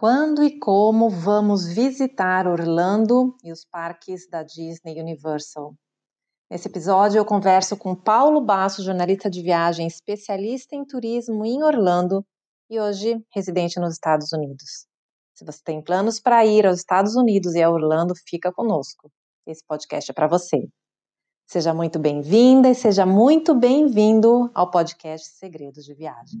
Quando e como vamos visitar Orlando e os parques da Disney Universal? Nesse episódio eu converso com Paulo Basso, jornalista de viagem, especialista em turismo em Orlando e hoje residente nos Estados Unidos. Se você tem planos para ir aos Estados Unidos e a Orlando, fica conosco. Esse podcast é para você. Seja muito bem-vinda e seja muito bem-vindo ao podcast Segredos de Viagem.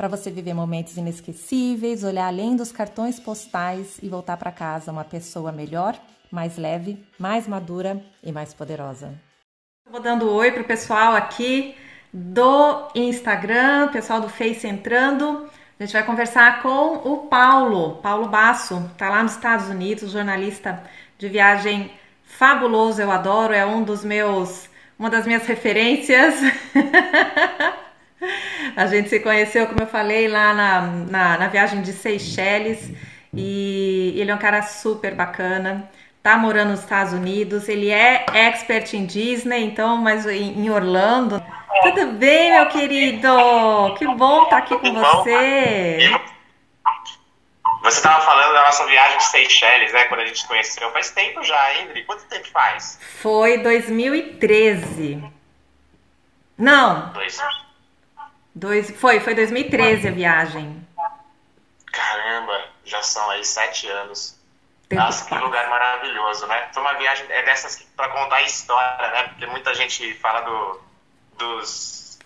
para você viver momentos inesquecíveis, olhar além dos cartões postais e voltar para casa uma pessoa melhor, mais leve, mais madura e mais poderosa. Vou dando oi pro pessoal aqui do Instagram, pessoal do Face entrando. A gente vai conversar com o Paulo, Paulo Basso, tá lá nos Estados Unidos, jornalista de viagem fabuloso, eu adoro, é um dos meus, uma das minhas referências. A gente se conheceu, como eu falei, lá na, na, na viagem de Seychelles e ele é um cara super bacana. Tá morando nos Estados Unidos, ele é expert em Disney, então, mas em, Orlando. Tudo bem, meu querido? Que bom estar aqui com você. Você estava falando da nossa viagem de Seychelles, né? Quando a gente se conheceu. Faz tempo já, Ingrid. Quanto tempo faz? Foi 2013. Não. Dois. Dois, foi, foi 2013 a viagem. Caramba, já são aí sete anos. Tempo Nossa, que lugar maravilhoso, né? Foi uma viagem é dessas para contar a história, né? Porque muita gente fala do, dos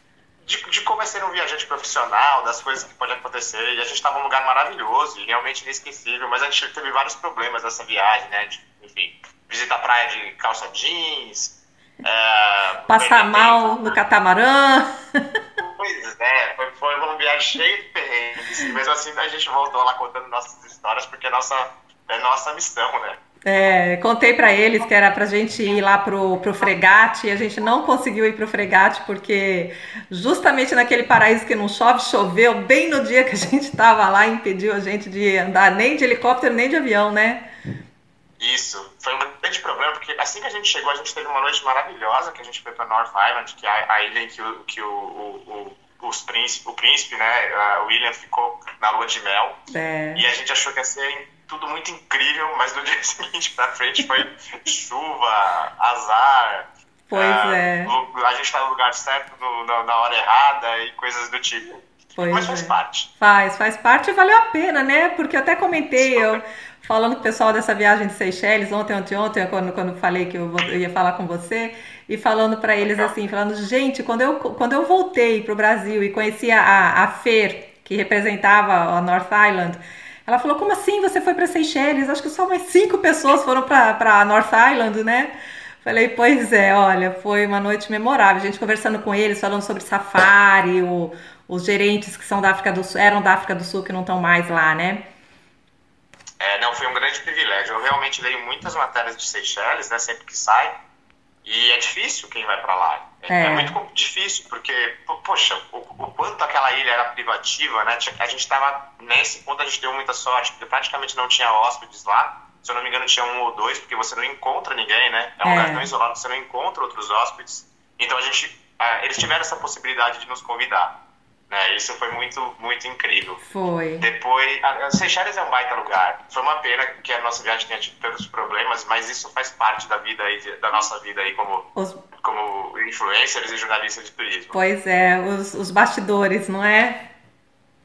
de, de, como é ser um viajante profissional, das coisas que pode acontecer. E a gente estava num lugar maravilhoso e realmente inesquecível, mas a gente teve vários problemas nessa viagem, né? De, enfim, visitar a praia de calça jeans, é, passar mal tempo. no catamarã. Pois é, foi, foi uma viagem cheia de perrengues. E mesmo assim a gente voltou lá contando nossas histórias, porque é nossa, é nossa missão, né? É, contei para eles que era pra gente ir lá pro, pro fregate e a gente não conseguiu ir pro fregate porque justamente naquele paraíso que não chove, choveu bem no dia que a gente tava lá e impediu a gente de andar nem de helicóptero nem de avião, né? Isso, foi um grande problema, porque assim que a gente chegou, a gente teve uma noite maravilhosa, que a gente foi para North Island, que é a, a ilha em que, o, que o, o, o, os príncipe, o príncipe, né, o William ficou na lua de mel, é. e a gente achou que ia ser tudo muito incrível, mas no dia seguinte para frente foi chuva, azar, Pois ah, é. A gente tá no lugar certo no, na, na, hora errada e coisas do tipo. Pois Mas faz é. parte. Faz, faz parte e valeu a pena, né? Porque eu até comentei, eu, falando com o pessoal dessa viagem de Seychelles, ontem, ontem, ontem, quando, quando falei que eu, eu ia falar com você, e falando para eles assim, falando, gente, quando eu, quando eu voltei para o Brasil e conheci a, a Fer, que representava a North Island, ela falou, como assim você foi para Seychelles? Acho que só mais cinco pessoas foram para North Island, né? Falei, pois é, olha, foi uma noite memorável. A gente conversando com eles, falando sobre safari, o, os gerentes que são da África do Sul, eram da África do Sul, que não estão mais lá, né? É, não, foi um grande privilégio. Eu realmente leio muitas matérias de Seychelles, né, sempre que sai, e é difícil quem vai para lá. É, é. é, muito difícil, porque, poxa, o, o, quanto aquela ilha era privativa, né? A gente estava nesse ponto, a gente deu muita sorte, porque praticamente não tinha hóspedes lá. Se eu não me engano, tinha um ou dois, porque você não encontra ninguém, né? É um é. lugar tão isolado, você não encontra outros hóspedes. Então a gente, é, eles tiveram essa possibilidade de nos convidar. Né? Isso foi muito, muito incrível. Foi. Depois, a Seychelles é um baita lugar. Foi uma pena que a nossa viagem tenha tido tantos problemas, mas isso faz parte da vida aí, da nossa vida aí como, os... como influencers e jornalistas de turismo. Pois é, os, os bastidores, não é?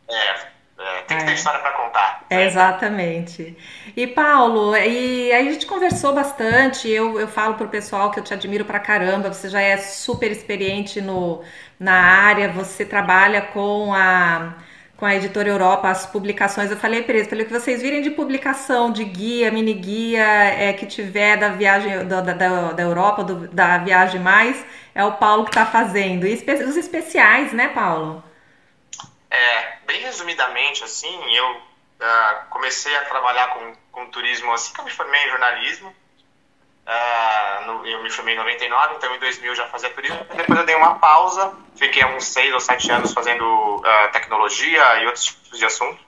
É, é, tem que ter é. história para contar. É, exatamente. E Paulo, e aí a gente conversou bastante. Eu, eu falo pro pessoal que eu te admiro pra caramba. Você já é super experiente no, na área. Você trabalha com a com a editora Europa as publicações. Eu falei para eles, falei que vocês virem de publicação, de guia, mini guia, é, que tiver da viagem da, da, da Europa, do, da viagem mais, é o Paulo que está fazendo. E os especiais, né, Paulo? É, bem resumidamente, assim, eu uh, comecei a trabalhar com, com turismo assim que eu me formei em jornalismo. Uh, no, eu me formei em 99, então em 2000 já fazia turismo. Depois eu dei uma pausa, fiquei uns seis ou sete anos fazendo uh, tecnologia e outros tipos de assunto.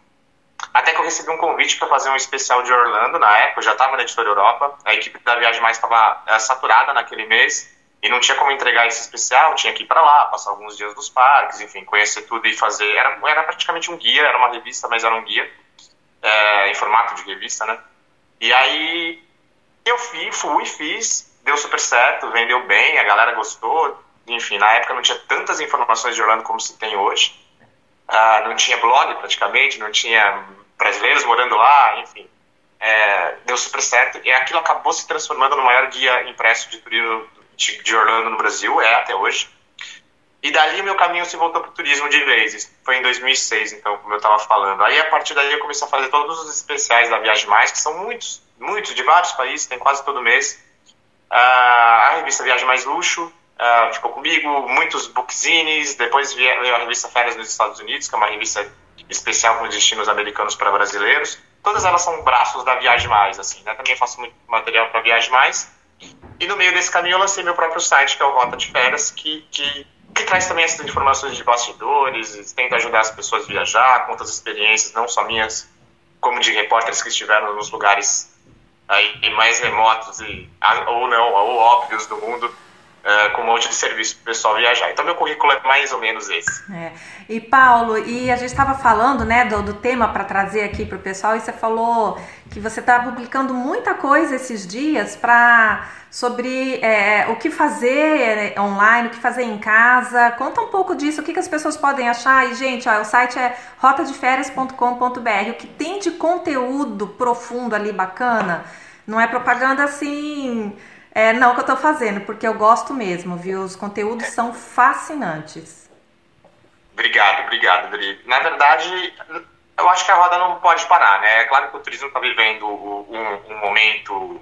Até que eu recebi um convite para fazer um especial de Orlando na época, eu já estava na Editora Europa, a equipe da Viagem Mais estava uh, saturada naquele mês e não tinha como entregar esse especial, tinha que ir para lá, passar alguns dias nos parques, enfim, conhecer tudo e fazer. Era, era praticamente um guia, era uma revista, mas era um guia, é, em formato de revista, né? E aí eu fui, fui, fiz, deu super certo, vendeu bem, a galera gostou. Enfim, na época não tinha tantas informações de Orlando como se tem hoje. Uh, não tinha blog praticamente, não tinha brasileiros morando lá, enfim. É, deu super certo e aquilo acabou se transformando no maior guia impresso de turismo de Orlando no Brasil, é até hoje. E dali meu caminho se voltou para o turismo de vez. Foi em 2006, então, como eu estava falando. Aí a partir daí eu comecei a fazer todos os especiais da Viagem Mais, que são muitos, muitos, de vários países, tem quase todo mês. Uh, a revista Viagem Mais Luxo uh, ficou comigo, muitos bookzines. Depois veio a revista Férias nos Estados Unidos, que é uma revista especial com destinos americanos para brasileiros. Todas elas são braços da Viagem Mais, assim, né? Também faço muito material para Viagem Mais. E no meio desse caminho eu lancei meu próprio site, que é o Rota de Férias, que, que, que traz também essas informações de bastidores, tenta ajudar as pessoas a viajar, conta as experiências, não só minhas, como de repórteres que estiveram nos lugares aí mais remotos e, ou não, ou óbvios do mundo, Uh, com um monte de serviço para o pessoal viajar. Então, meu currículo é mais ou menos esse. É. E, Paulo, e a gente estava falando né, do, do tema para trazer aqui para o pessoal, e você falou que você está publicando muita coisa esses dias para sobre é, o que fazer é, online, o que fazer em casa. Conta um pouco disso, o que, que as pessoas podem achar. E, gente, ó, o site é rotadeférias.com.br. O que tem de conteúdo profundo ali, bacana, não é propaganda assim é, não que eu tô fazendo, porque eu gosto mesmo, viu? Os conteúdos são fascinantes. Obrigado, obrigado, Dri. Na verdade, eu acho que a roda não pode parar, né? É claro que o turismo está vivendo um, um momento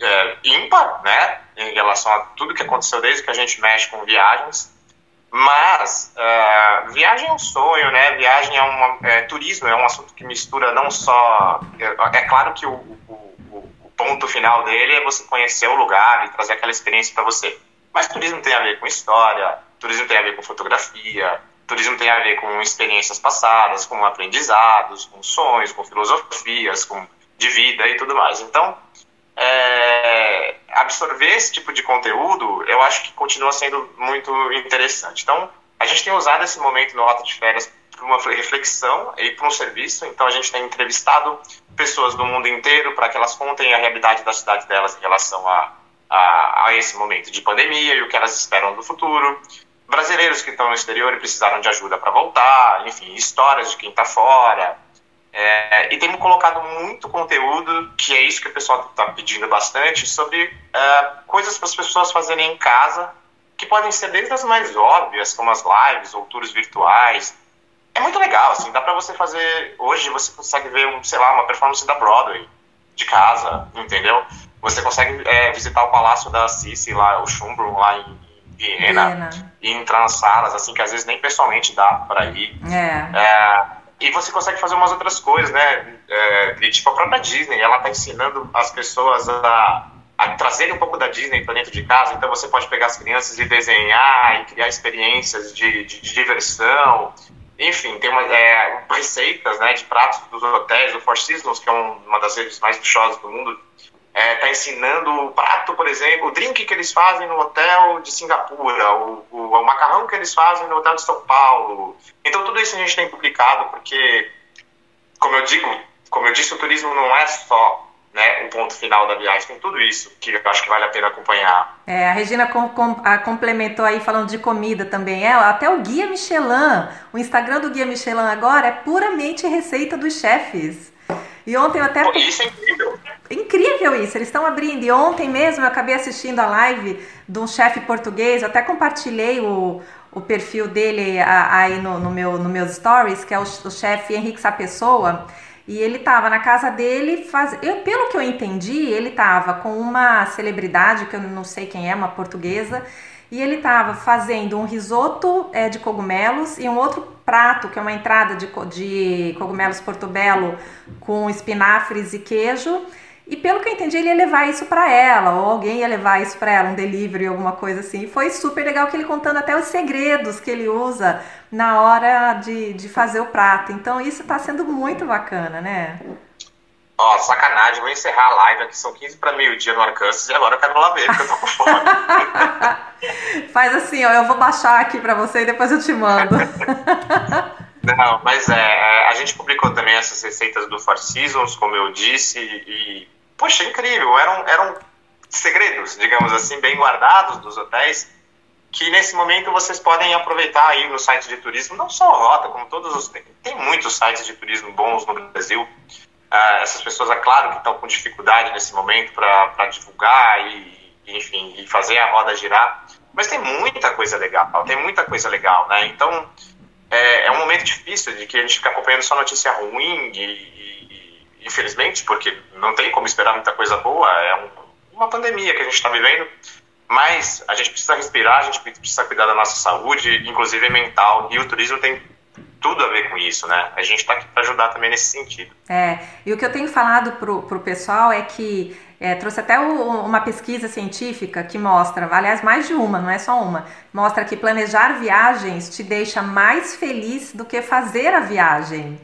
é, ímpar, né? Em relação a tudo que aconteceu desde que a gente mexe com viagens. Mas uh, viagem é um sonho, né? Viagem é uma é, turismo é um assunto que mistura não só é, é claro que o ponto final dele é você conhecer o lugar e trazer aquela experiência para você. Mas turismo tem a ver com história, turismo tem a ver com fotografia, turismo tem a ver com experiências passadas, com aprendizados, com sonhos, com filosofias, com de vida e tudo mais. Então, é, absorver esse tipo de conteúdo, eu acho que continua sendo muito interessante. Então, a gente tem usado esse momento no Rota de Férias para uma reflexão e para um serviço. Então, a gente tem entrevistado pessoas do mundo inteiro para que elas contem a realidade da cidade delas em relação a, a, a, esse momento de pandemia e o que elas esperam do futuro. Brasileiros que estão no exterior e precisaram de ajuda para voltar, enfim, histórias de quem está fora. É, e temos colocado muito conteúdo, que é isso que o pessoal está pedindo bastante, sobre é, coisas para as pessoas fazerem em casa, que podem ser desde as mais óbvias, como as lives ou tours virtuais, é muito legal, assim, dá pra você fazer. Hoje você consegue ver, um, sei lá, uma performance da Broadway de casa, entendeu? Você consegue é, visitar o Palácio da Sissi, lá, o Schumbrun, lá em Viena, Viena, e entrar nas salas, assim, que às vezes nem pessoalmente dá pra ir. É. é e você consegue fazer umas outras coisas, né? É, tipo a própria Disney, ela tá ensinando as pessoas a, a trazerem um pouco da Disney para dentro de casa. Então você pode pegar as crianças e desenhar e criar experiências de, de, de diversão. Enfim, tem uma, é, receitas né, de pratos dos hotéis, do Four Seasons, que é um, uma das redes mais luxuosas do mundo, está é, ensinando o prato, por exemplo, o drink que eles fazem no hotel de Singapura, o, o, o, macarrão que eles fazem no hotel de São Paulo. Então, tudo isso a gente tem publicado, porque, como eu digo, como eu disse, o turismo não é só né, um ponto final da viagem. Tem tudo isso que eu acho que vale a pena acompanhar. É, a Regina com, com, a complementou aí falando de comida também. É, até o Guia Michelin, o Instagram do Guia Michelin agora é puramente receita dos chefes. E ontem eu até. Isso é incrível. Incrível isso, eles estão abrindo. E ontem mesmo eu acabei assistindo a live de um chefe português, eu até compartilhei o, o perfil dele aí no, no, meu, no meus stories, que é o, o chefe Henrique Sapessoa. E ele estava na casa dele, faz... eu, pelo que eu entendi, ele estava com uma celebridade, que eu não sei quem é, uma portuguesa, e ele estava fazendo um risoto é, de cogumelos e um outro prato, que é uma entrada de, de cogumelos portobello com espinafres e queijo. E pelo que eu entendi, ele ia levar isso para ela, ou alguém ia levar isso para ela, um delivery, alguma coisa assim. E foi super legal que ele contando até os segredos que ele usa na hora de, de fazer o prato. Então isso está sendo muito bacana, né? Ó, oh, sacanagem, vou encerrar a live aqui, são 15 para meio-dia no Arkansas e agora eu quero lá ver, porque eu tô com fome. Faz assim, ó, eu vou baixar aqui para você e depois eu te mando. Não, mas é, a gente publicou também essas receitas do Four Seasons, como eu disse, e, poxa, incrível, eram, eram segredos, digamos assim, bem guardados dos hotéis, que nesse momento vocês podem aproveitar aí no site de turismo, não só Rota, como todos os... Tem muitos sites de turismo bons no Brasil, Uh, essas pessoas, é claro que estão com dificuldade nesse momento para divulgar e, enfim, e fazer a roda girar, mas tem muita coisa legal, tem muita coisa legal, né? Então, é, é um momento difícil de que a gente fica acompanhando só notícia ruim e infelizmente, porque não tem como esperar muita coisa boa, é um, uma pandemia que a gente está vivendo, mas a gente precisa respirar, a gente precisa cuidar da nossa saúde, inclusive mental, e o turismo tem tudo a ver com isso, né? A gente está aqui para ajudar também nesse sentido. É, e o que eu tenho falado pro, pro pessoal é que é, trouxe até o, uma pesquisa científica que mostra, aliás, mais de uma, não é só uma, mostra que planejar viagens te deixa mais feliz do que fazer a viagem.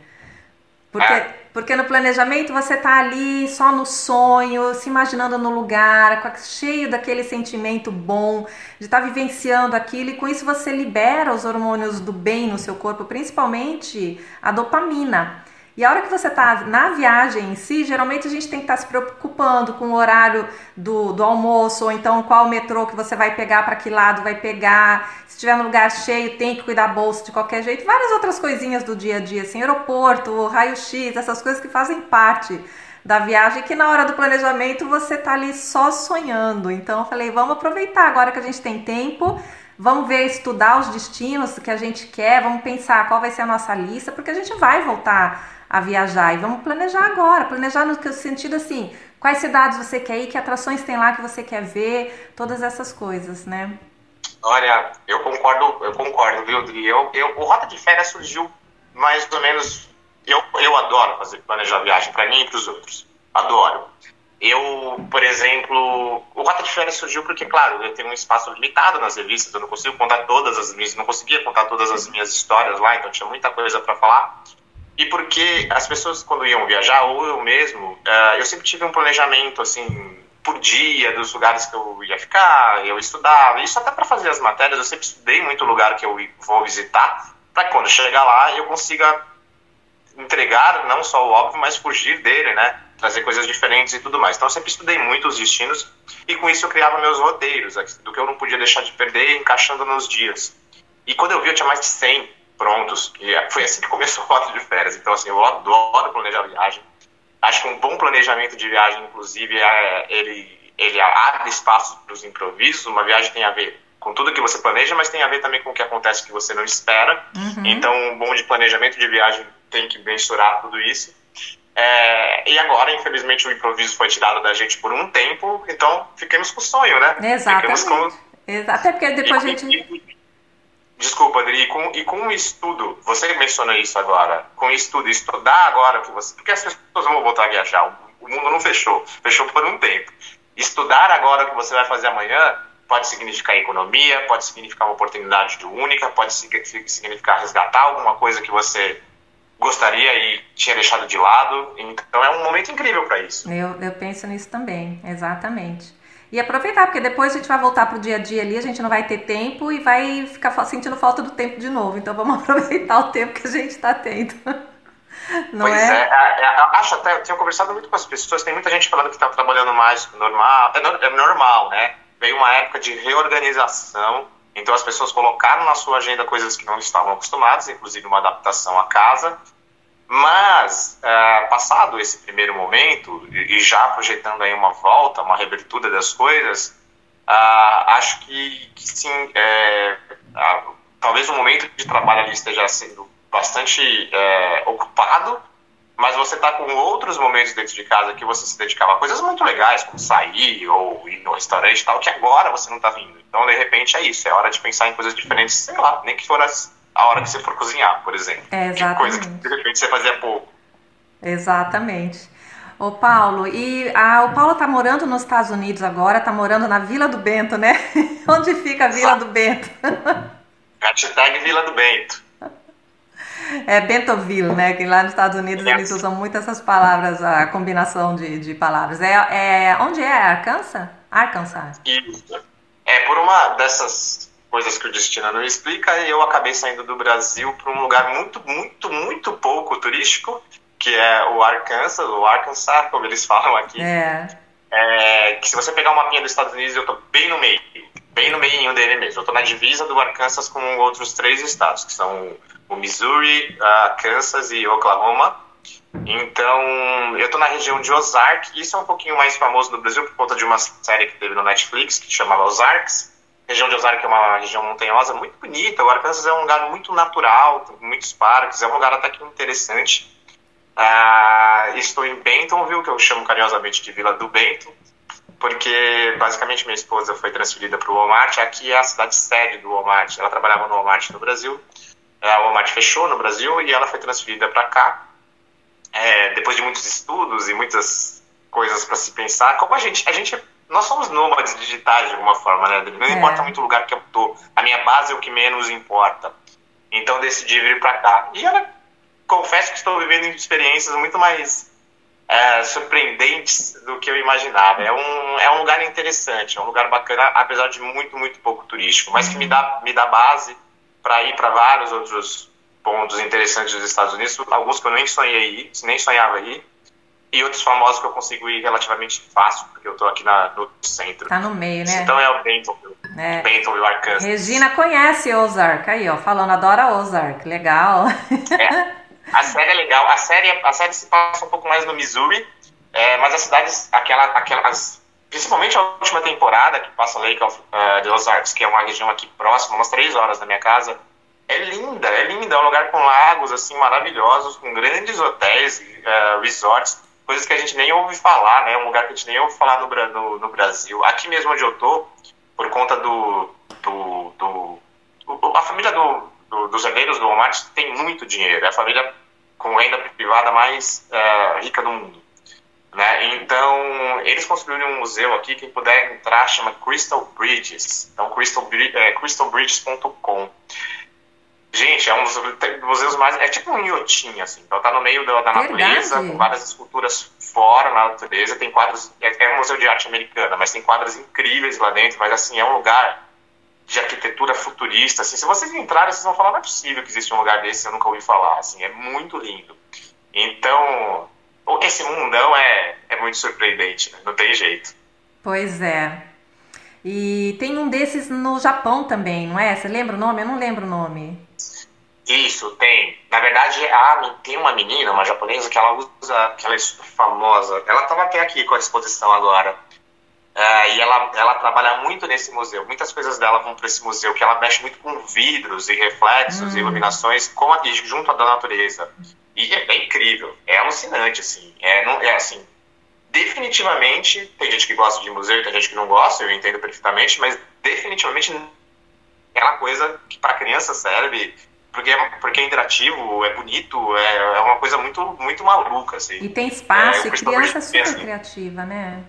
Porque, é. porque no planejamento você tá ali só no sonho, se imaginando no lugar, cheio daquele sentimento bom de estar tá vivenciando aquilo, e com isso você libera os hormônios do bem no seu corpo, principalmente a dopamina. E a hora que você está na viagem em si, geralmente a gente tem que estar tá se preocupando com o horário do, do almoço, ou então qual metrô que você vai pegar, para que lado vai pegar. Se estiver no lugar cheio, tem que cuidar da bolsa de qualquer jeito. Várias outras coisinhas do dia a dia, assim, aeroporto, raio-x, essas coisas que fazem parte da viagem, que na hora do planejamento você tá ali só sonhando. Então eu falei, vamos aproveitar agora que a gente tem tempo. Vamos ver, estudar os destinos que a gente quer, vamos pensar qual vai ser a nossa lista, porque a gente vai voltar a viajar. E vamos planejar agora, planejar no sentido assim, quais cidades você quer ir, que atrações tem lá que você quer ver, todas essas coisas, né? Olha, eu concordo, eu concordo, viu, Dri? Eu, eu, o Rota de Férias surgiu mais ou menos. Eu, eu adoro fazer planejar viagem para mim e para os outros. Adoro. Eu, por exemplo, o Rota de Férias surgiu porque, claro, eu tenho um espaço limitado nas revistas, eu não consigo contar todas as minhas, não conseguia contar todas as minhas histórias lá, então tinha muita coisa para falar e porque as pessoas quando iam viajar ou eu mesmo uh, eu sempre tive um planejamento assim por dia dos lugares que eu ia ficar eu estudava. Isso até para fazer as matérias eu sempre estudei muito lugar que eu vou visitar para quando chegar lá eu consiga entregar não só o óbvio mas fugir dele né? Trazer coisas diferentes e tudo mais. Então eu sempre estudei muito os destinos e com isso eu criava meus roteiros do que eu não podia deixar de perder encaixando nos dias. E quando eu vi eu tinha mais de 100 prontos. E é, foi assim que começou o Rota de Férias. Então, assim, eu adoro planejar viagem. Acho que um bom planejamento de viagem, inclusive, é, ele, ele abre espaço para os improvisos. Uma viagem tem a ver com tudo que você planeja, mas tem a ver também com o que acontece que você não espera. Uhum. Então, um bom de planejamento de viagem tem que mensurar tudo isso. É, e agora, infelizmente, o improviso foi tirado da gente por um tempo, então ficamos com o sonho, né? Exatamente. Com... Até porque depois e, a gente. Desculpa, Adri, e com, e com o estudo, você mencionou isso agora, com o estudo, estudar agora que você. Porque as pessoas vão voltar a viajar, o, mundo não fechou, fechou por um tempo. Estudar agora o que você vai fazer amanhã pode significar economia, pode significar uma oportunidade única, pode significar resgatar alguma coisa que você gostaria e tinha deixado de lado. Então é um momento incrível para isso. Eu, eu penso nisso também, exatamente. E aproveitar, porque depois a gente vai voltar pro dia a dia ali, a gente não vai ter tempo e vai ficar sentindo falta do tempo de novo. Então vamos aproveitar o tempo que a gente está tendo. Não pois é? é? é, é acho até, eu tenho conversado muito com as pessoas, tem muita gente falando que está trabalhando mais normal, é, é normal, né? Veio uma época de reorganização, então as pessoas colocaram na sua agenda coisas que não estavam acostumadas, inclusive uma adaptação à casa, mas, é, passado esse primeiro momento, e já projetando aí uma volta, uma reabertura das coisas, uh, acho que, que sim, é, uh, talvez o momento de trabalho ali esteja sendo bastante é, ocupado, mas você está com outros momentos dentro de casa que você se dedicava a coisas muito legais, como sair ou ir no restaurante e tal, que agora você não está vindo. Então, de repente, é isso, é hora de pensar em coisas diferentes, sei lá, nem que for as a hora que você for cozinhar, por exemplo. É, exatamente. Que coisa que de repente você fazia pouco. Exatamente. Ô Paulo, e a, o Paulo tá morando nos Estados Unidos agora, tá morando na Vila do Bento, né? Onde fica a Vila do Bento? Hashtag Vila do Bento. É Bentoville, né? Que lá nos Estados Unidos é. eles usam muito essas palavras, a combinação de, de palavras. É, é, onde é? Arkansas? Arkansas. Isso. É, por uma dessas coisas que o destino não explica, eu acabei saindo do Brasil para um lugar muito, muito, muito pouco turístico, que é o Arkansas, o Arkansas, como eles falam aqui. É. é que se você pegar um mapinha dos Estados Unidos, eu tô bem no meio, bem no meio dele mesmo. Eu tô na divisa do Arkansas com outros três estados, que são o Missouri, a Kansas e Oklahoma. Então, eu tô na região de Ozark, isso é um pouquinho mais famoso no Brasil por conta de uma série que teve no Netflix, que chamava Ozarks. Região de Ozark é uma região montanhosa muito bonita, o Arkansas é um lugar muito natural, tem muitos parques, é um lugar até que interessante. Uh, estou em Bentonville, que eu chamo carinhosamente de Vila do Bento, porque basicamente minha esposa foi transferida para o Walmart. Aqui é a cidade sede do Walmart. Ela trabalhava no Walmart no Brasil. A Walmart fechou no Brasil e ela foi transferida para cá. É, depois de muitos estudos e muitas coisas para se pensar, como a gente, a gente, nós somos nômades digitais de alguma forma, né? Não é. importa muito o lugar que eu tô. A minha base é o que menos importa. Então decidi vir para cá. E ela confesso que estou vivendo experiências muito mais é, surpreendentes do que eu imaginava. É um, é um lugar interessante, é um lugar bacana, apesar de muito, muito pouco turístico, mas que me dá, me dá base para ir para vários outros pontos interessantes dos Estados Unidos, alguns que eu nem sonhei ir, nem sonhava ir, e outros famosos que eu consigo ir relativamente fácil, porque eu estou aqui na, no centro. Tá no meio, né? Então é o Bentonville. É. Bentonville, Arkansas. Regina conhece Ozark, aí ó, falando, adora Ozark, legal. É. A série é legal. A série, a série se passa um pouco mais no Missouri, é, mas as cidades, aquela, aquelas, principalmente a última temporada, que passa Lake of uh, the Ozarks, que é uma região aqui próxima, umas três horas da minha casa, é linda, é linda. É um lugar com lagos, assim, maravilhosos, com grandes hotéis, uh, resorts, coisas que a gente nem ouve falar, né? Um lugar que a gente nem ouve falar no, no, no Brasil. Aqui mesmo onde eu tô, por conta do, do, do, do a família do, do, dos herdeiros do Walmart tem muito dinheiro. É a família com renda privada mais uh, rica do mundo. Né? Então, eles construíram um museu aqui, quem puder entrar, chama Crystal Bridges. Então, é, crystalbridges.com. Gente, é um dos museus mais. É tipo um iotinho, assim. Então, tá no meio da, da natureza, com várias esculturas fora na natureza. Tem quadros. É, é um museu de arte americana, mas tem quadros incríveis lá dentro. Mas, assim, é um lugar de arquitetura futurista, assim, se vocês entrarem, vocês vão falar, não é possível que existe um lugar desse, eu nunca ouvi falar, assim, é muito lindo. Então, esse mundão é, é muito surpreendente, né? não tem jeito. Pois é. E tem um desses no Japão também, não é? Você lembra o nome? Eu não lembro o nome. Isso, tem. Na verdade, a, tem uma menina, uma japonesa, que ela usa, que ela é super famosa. Ela estava até aqui com a exposição agora. Uh, e ela, ela trabalha muito nesse museu. Muitas coisas dela vão para esse museu, que ela mexe muito com vidros e reflexos e hum. iluminações com a, junto à da natureza. E é, é, incrível, é alucinante, assim. É, não, é assim, definitivamente, tem gente que gosta de museu e tem gente que não gosta, eu entendo perfeitamente, mas definitivamente é uma coisa que para criança serve porque é, porque é interativo, é bonito, é, é uma coisa muito, muito maluca, assim. E tem espaço, é, e criança super assim. criativa, né?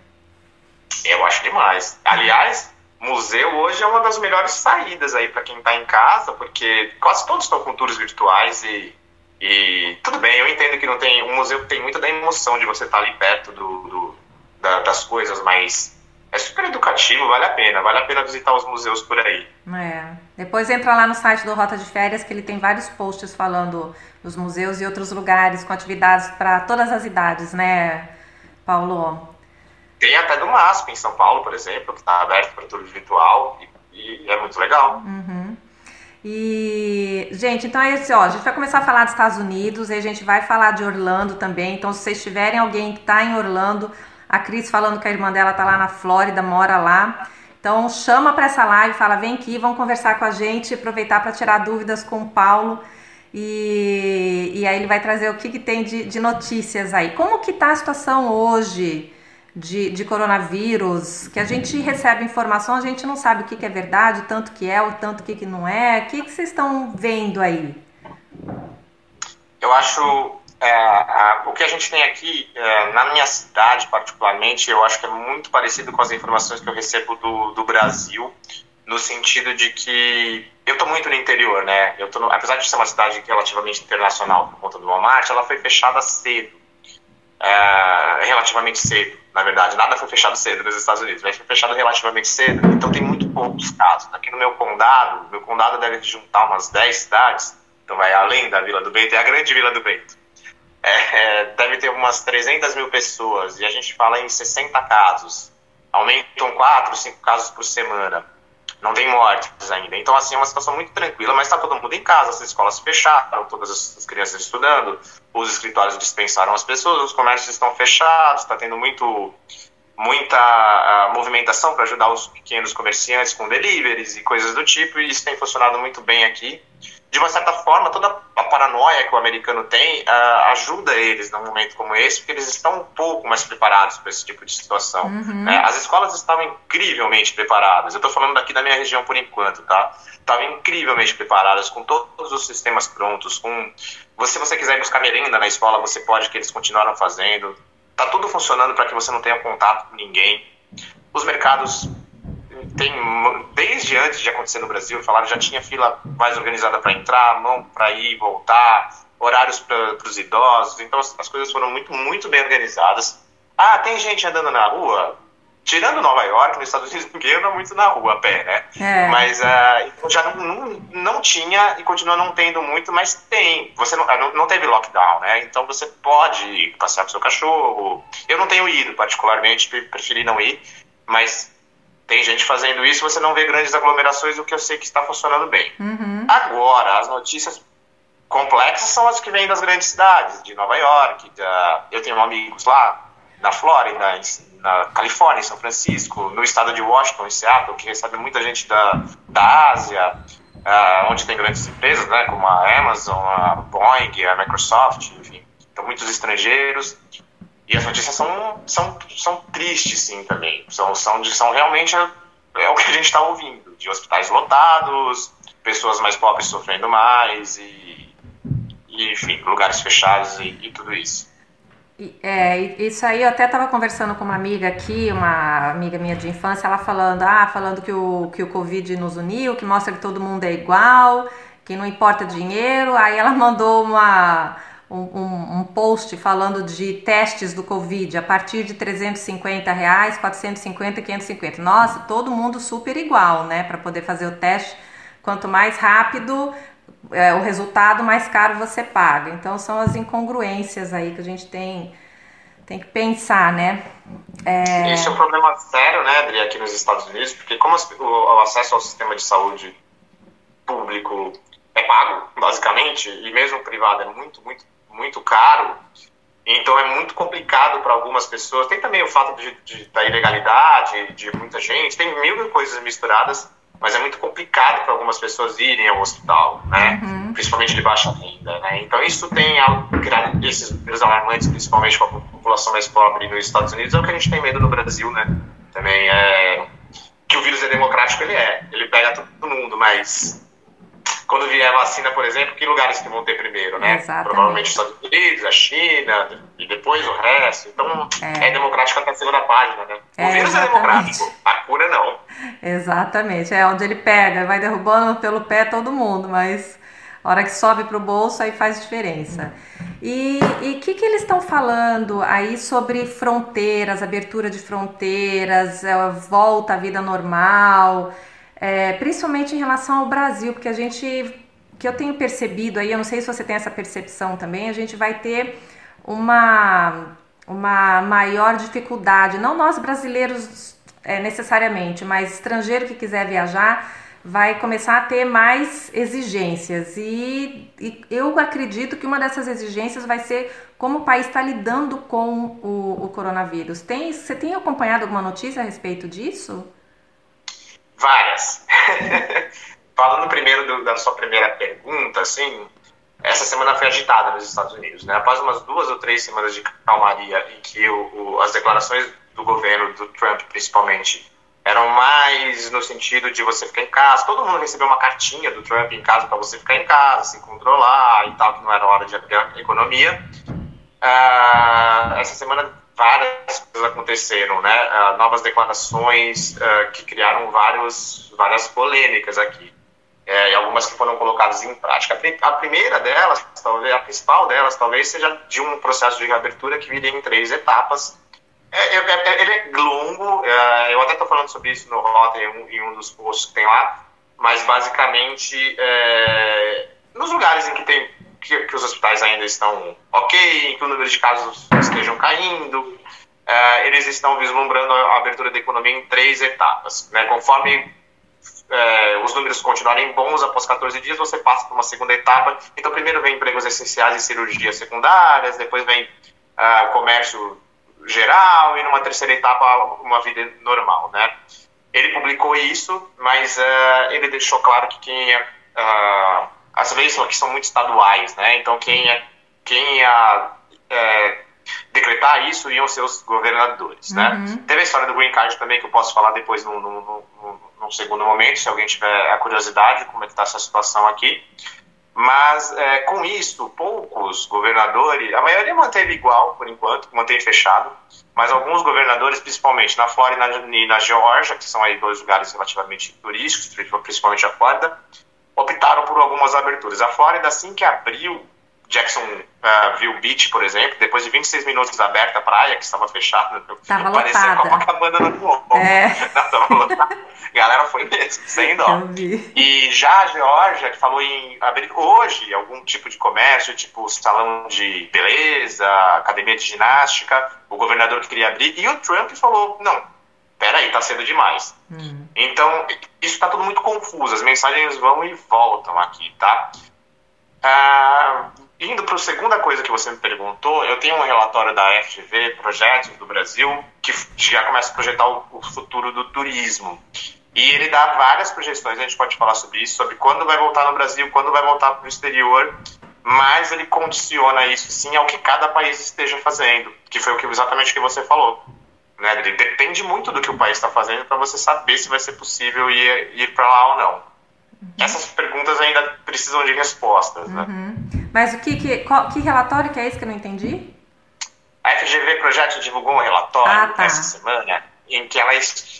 Eu acho demais. Aliás, museu hoje é uma das melhores saídas aí para quem está em casa, porque quase todos estão com tours virtuais e, e tudo bem, eu entendo que não tem um museu tem muita da emoção de você estar tá ali perto do, do da, das coisas, mas é super educativo, vale a pena, vale a pena visitar os museus por aí. É. Depois entra lá no site do Rota de Férias que ele tem vários posts falando dos museus e outros lugares com atividades para todas as idades, né, Paulo? Tem até do MASP em São Paulo, por exemplo, que está aberto para tudo virtual e, e, é muito legal. Uhum. E, gente, então é isso, ó, a gente vai começar a falar dos Estados Unidos e a gente vai falar de Orlando também. Então, se vocês tiverem alguém que está em Orlando, a Cris falando que a irmã dela está lá na Flórida, mora lá. Então, chama para essa live, fala, vem aqui, vão conversar com a gente, aproveitar para tirar dúvidas com o Paulo. E, e aí ele vai trazer o que, que tem de, de notícias aí. Como que tá a situação hoje? de, de coronavírus, que a gente recebe informação, a gente não sabe o que, que é verdade, tanto que é, o tanto que, que não é. O que, que vocês estão vendo aí? Eu acho é, a, o que a gente tem aqui, é, na minha cidade particularmente, eu acho que é muito parecido com as informações que eu recebo do, do Brasil, no sentido de que eu estou muito no interior, né? Eu tô no, apesar de ser uma cidade relativamente internacional por conta do Walmart, ela foi fechada cedo, é, relativamente cedo, na verdade. Nada foi fechado cedo nos Estados Unidos, mas foi fechado relativamente cedo, então tem muito poucos casos. Aqui no meu condado, meu condado deve juntar umas 10 cidades, então vai além da Vila do Bento, é a grande Vila do Bento é, é, deve ter umas 300 mil pessoas e a gente fala em 60 casos. Aumentam 4, 5 casos por semana. Não tem mortes ainda. Então, assim, é uma situação muito tranquila, mas está todo mundo em casa, as escolas fecharam, todas as crianças estudando, os escritórios dispensaram as pessoas, os comércios estão fechados, está tendo muito, muita uh, movimentação para ajudar os pequenos comerciantes com deliveries e coisas do tipo, e isso tem funcionado muito bem aqui de uma certa forma, toda a paranoia que o americano tem uh, ajuda eles num momento como esse, porque eles estão um pouco mais preparados para esse tipo de situação. Uhum. Né? As escolas estavam incrivelmente preparadas. Eu estou falando daqui da minha região por enquanto, tá? Estavam incrivelmente preparadas, com todos os sistemas prontos, com... Se você quiser buscar merenda na escola, você pode, que eles continuaram fazendo. Tá tudo funcionando para que você não tenha contato com ninguém. Os mercados tem desde antes de acontecer no Brasil, falaram já tinha fila mais organizada para entrar, mão para ir, voltar, horários para os idosos, então as, as, coisas foram muito muito bem organizadas. Ah, tem gente andando na rua, tirando Nova York, nos Estados Unidos ninguém anda muito na rua a pé, né? É. Mas uh, já não, não, não, tinha e continua não tendo muito, mas tem. Você não, não, não teve lockdown, né? Então você pode passear com seu cachorro. Eu não tenho ido particularmente, preferi não ir, mas tem gente fazendo isso, você não vê grandes aglomerações, o que eu sei que está funcionando bem. Uhum. Agora, as notícias complexas são as que vêm das grandes cidades, de Nova York, da... eu tenho amigos lá na Flórida, na Califórnia, em São Francisco, no estado de Washington, em Seattle, que recebe muita gente da, da Ásia, uh, onde tem grandes empresas, né, como a Amazon, a Boeing, a Microsoft, enfim, então muitos estrangeiros. E as notícias são, são, são tristes, sim, também. São, são, são realmente é, é o que a gente está ouvindo, de hospitais lotados, pessoas mais pobres sofrendo mais, e, e enfim, lugares fechados e, e tudo isso. É, isso aí eu até estava conversando com uma amiga aqui, uma amiga minha de infância, ela falando, ah, falando que o, que o Covid nos uniu, que mostra que todo mundo é igual, que não importa dinheiro. Aí ela mandou uma, um, um, post falando de testes do Covid a partir de 350 reais, 450, 550. Nossa, todo mundo super igual, né? Para poder fazer o teste. Quanto mais rápido é, o resultado, mais caro você paga. Então são as incongruências aí que a gente tem, tem que pensar, né? É... Isso é um problema sério, né, Adri, aqui nos Estados Unidos, porque como o, acesso ao sistema de saúde público é pago, basicamente, e mesmo privado é muito, muito muito caro, então é muito complicado para algumas pessoas. Tem também o fato de, de, da ilegalidade, de muita gente, tem mil coisas misturadas, mas é muito complicado para algumas pessoas irem ao hospital, né? Uhum. Principalmente de baixa renda, né? Então isso tem esses números alarmantes, principalmente com a população mais pobre nos Estados Unidos, é o que a gente tem medo no Brasil, né? Também é que o vírus é democrático, ele é, ele pega todo mundo, mas quando vier a vacina, por exemplo, que lugares que vão ter primeiro, né? Exatamente. Provavelmente os Estados Unidos, a China e depois o resto. Então é, é democrático até a segunda página, né? O é, vírus exatamente. é democrático, a cura não. Exatamente, é onde ele pega, vai derrubando pelo pé todo mundo, mas a hora que sobe para o bolso aí faz diferença. E o que, que eles estão falando aí sobre fronteiras, abertura de fronteiras, é, volta à vida normal? É, principalmente em relação ao Brasil, porque a gente, que eu tenho percebido aí, eu não sei se você tem essa percepção também, a gente vai ter uma, uma maior dificuldade, não nós brasileiros é, necessariamente, mas estrangeiro que quiser viajar vai começar a ter mais exigências e, e, eu acredito que uma dessas exigências vai ser como o país está lidando com o, o coronavírus. Tem, você tem acompanhado alguma notícia a respeito disso? Várias. Falando primeiro do, da sua primeira pergunta, assim, essa semana foi agitada nos Estados Unidos, né? Após umas duas ou três semanas de calmaria em que o, o, as declarações do governo do Trump, principalmente, eram mais no sentido de você ficar em casa. Todo mundo recebeu uma cartinha do Trump em casa para você ficar em casa, se controlar e tal, que não era hora de abrir a economia. Uh, essa semana várias coisas aconteceram, né? Uh, novas declarações uh, que criaram vários, várias polêmicas aqui. É, e algumas que foram colocadas em prática. A primeira delas, talvez, a principal delas, talvez seja de um processo de reabertura que viria em três etapas. É, é, é ele é longo, é, eu até estou falando sobre isso no Rota, em em um, dos posts que tem lá, mas basicamente, é, nos lugares em que tem que, que, os hospitais ainda estão ok, que o número de casos estejam caindo. Uh, eles estão vislumbrando a abertura da economia em três etapas. Né? Conforme uh, os números continuarem bons após 14 dias, você passa para uma segunda etapa. Então, primeiro vem empregos essenciais e cirurgias secundárias, depois vem uh, comércio geral e numa terceira etapa uma vida normal, né? Ele publicou isso, mas ele deixou claro que quem é as leis aqui são muito estaduais, né? Então quem ia, quem ia é, decretar isso iam ser os governadores, né? uhum. né? Teve a história do Green Card também que eu posso falar depois num, num, num, num segundo momento, se alguém tiver a curiosidade como é que está essa situação aqui. Mas é, com isso, poucos governadores, a maioria manteve igual por enquanto, mantém fechado, mas alguns governadores, principalmente na Flórida e na, na Geórgia, que são aí dois lugares relativamente turísticos, principalmente a Flórida, optaram por algumas aberturas. A Flórida, assim que abriu Jacksonville uh, Beach, por exemplo, depois de 26 minutos aberta a praia, que estava fechada, tava parecia lotada. Copacabana no Globo. É. Não, tava lotada. Galera foi mesmo, sem dó. E já a Geórgia, que falou em abrir hoje algum tipo de comércio, tipo salão de beleza, academia de ginástica, o governador que queria abrir, e o Trump falou, não, peraí, tá cedo demais. Hum. Então, isso está tudo muito confuso, as mensagens vão e voltam aqui, tá? Ah, indo para a segunda coisa que você me perguntou, eu tenho um relatório da FGV, Projetos do Brasil, que já começa a projetar o, o futuro do turismo. E ele dá várias projeções, a gente pode falar sobre isso, sobre quando vai voltar no Brasil, quando vai voltar para o exterior, mas ele condiciona isso sim ao que cada país esteja fazendo, que foi exatamente o que você falou. Né? Depende muito do que o país está fazendo para você saber se vai ser possível ir, ir para lá ou não. Uhum. Essas perguntas ainda precisam de respostas. Né? Uhum. Mas o que, que, qual, que relatório que é esse que eu não entendi? A FGV Projeto divulgou um relatório ah, tá. essa semana em que ela,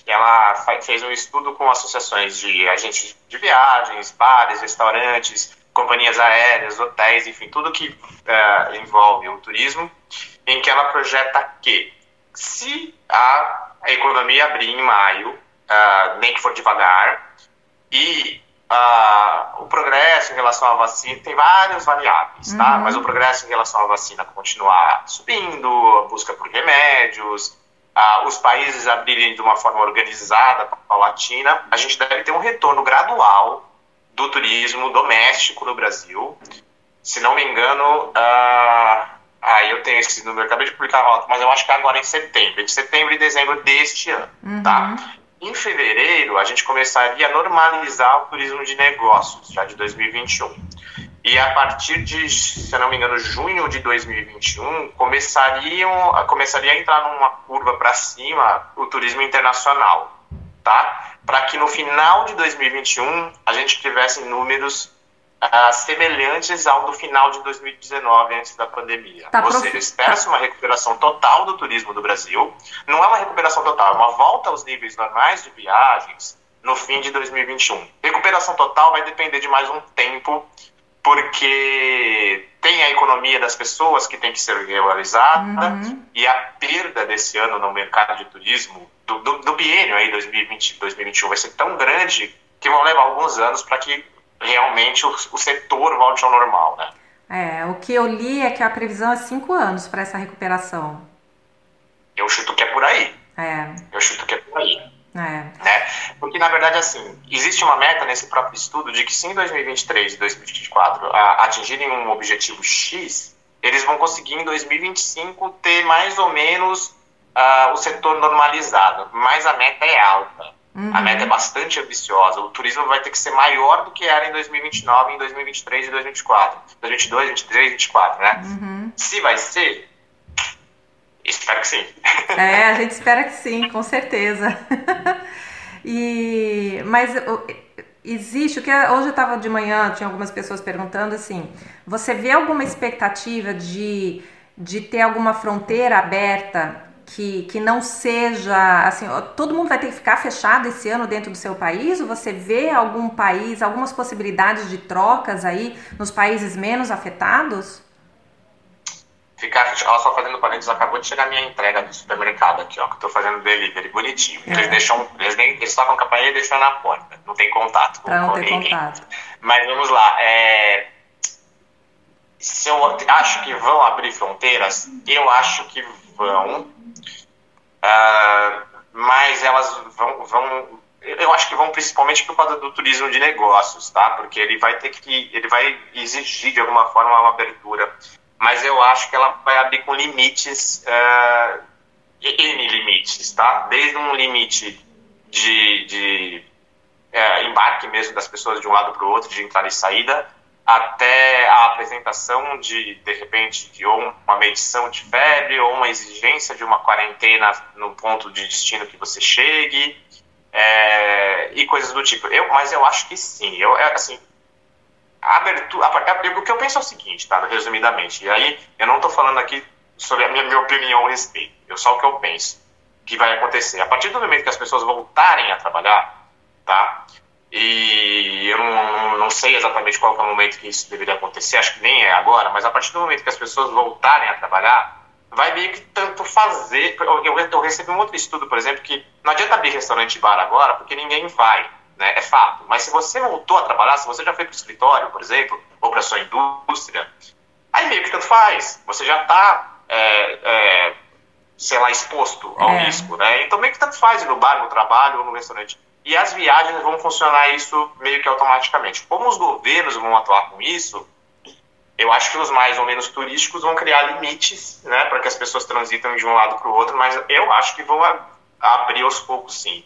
ela fez um estudo com associações de agentes de viagens, bares, restaurantes, companhias aéreas, hotéis, enfim, tudo que uh, envolve o turismo, em que ela projeta que se a, a economia abrir em maio, uh, nem que for devagar, e uh, o progresso em relação à vacina, tem várias variáveis, tá? Uhum. Mas o progresso em relação à vacina continuar subindo, a busca por remédios, uh, os países abrirem de uma forma organizada, paulatina, a gente deve ter um retorno gradual do turismo doméstico no Brasil. Se não me engano, uh, ah, eu tenho esse número, acabei de publicar a mas eu acho que é agora em setembro, de setembro e dezembro deste ano, uhum. tá? Em fevereiro, a gente começaria a normalizar o turismo de negócios, já de 2021. E a partir de, se eu não me engano, junho de 2021, começariam, começaria a entrar numa curva para cima o turismo internacional, tá? Para que no final de 2021 a gente tivesse números uh, semelhantes ao do final de 2019, antes da pandemia. Tá Ou seja, espera-se uma recuperação total do turismo do Brasil. Não é uma recuperação total, é uma volta aos níveis normais de viagens no fim de 2021. Recuperação total vai depender de mais um tempo, porque tem a economia das pessoas que tem que ser regularizada uhum. e a perda desse ano no mercado de turismo, do, do, do biênio aí 2020-2021, vai ser tão grande que vão levar alguns anos para que realmente o, o setor volte ao normal, né? É, o que eu li é que a previsão é cinco anos para essa recuperação. Eu chuto que é por aí. É. Eu chuto que é por aí. É. Né? Porque, na verdade, assim, existe uma meta nesse próprio estudo de que se em 2023 e 2024 a, atingirem um objetivo X, eles vão conseguir em 2025 ter mais ou menos uh, o setor normalizado. Mas a meta é alta. Uhum. A meta é bastante ambiciosa. O turismo vai ter que ser maior do que era em 2029, em 2023 e 2024. 2022, 2023 e 2024, né? Uhum. Se vai ser, Espero que sim. É, a gente espera que sim, com certeza. e, mas existe, o que hoje eu estava de manhã, tinha algumas pessoas perguntando assim, você vê alguma expectativa de, de ter alguma fronteira aberta que, que não seja assim, todo mundo vai ter que ficar fechado esse ano dentro do seu país? Ou você vê algum país, algumas possibilidades de trocas aí nos países menos afetados? Ficar, ela só fazendo parênteses, acabou de chegar a minha entrega do supermercado aqui, ó, que eu tô fazendo delivery bonitinho. É. Eles deixam, eles, nem, eles tocam a campainha e deixam na porta. Não tem contato com, não com ter ninguém. Contato. Mas vamos lá. É, se eu acho que vão abrir fronteiras, eu acho que vão. Uh, mas elas vão, vão. Eu acho que vão principalmente por causa do turismo de negócios, tá? Porque ele vai ter que. Ele vai exigir de alguma forma uma abertura mas eu acho que ela vai abrir com limites, uh, N limites, tá? Desde um limite de, de uh, embarque mesmo das pessoas de um lado para o outro, de entrada e saída, até a apresentação de, de repente, de uma medição de febre ou uma exigência de uma quarentena no ponto de destino que você chegue, é, e coisas do tipo. Eu, mas eu acho que sim. Eu, é, assim, a abertura. A, o que eu penso é o seguinte, tá? Resumidamente. E aí, eu não estou falando aqui sobre a minha, minha opinião a respeito. Eu só o que eu penso que vai acontecer. A partir do momento que as pessoas voltarem a trabalhar, tá? E eu não, não sei exatamente qual é o momento que isso deveria acontecer, acho que nem é agora, mas a partir do momento que as pessoas voltarem a trabalhar, vai meio que tanto fazer. Eu, eu, recebi um outro estudo, por exemplo, que não adianta abrir restaurante e bar agora, porque ninguém vai né? É fato. Mas se você voltou a trabalhar, se você já foi para o escritório, por exemplo, ou para sua indústria, aí meio que tanto faz. Você já está, é, é, sei lá, exposto ao é. risco, né? Então meio que tanto faz no bar, no trabalho ou no restaurante. E as viagens vão funcionar isso meio que automaticamente. Como os governos vão atuar com isso, eu acho que os mais ou menos turísticos vão criar limites, né, para que as pessoas transitam de um lado para o outro, mas eu acho que vão abrir aos poucos, sim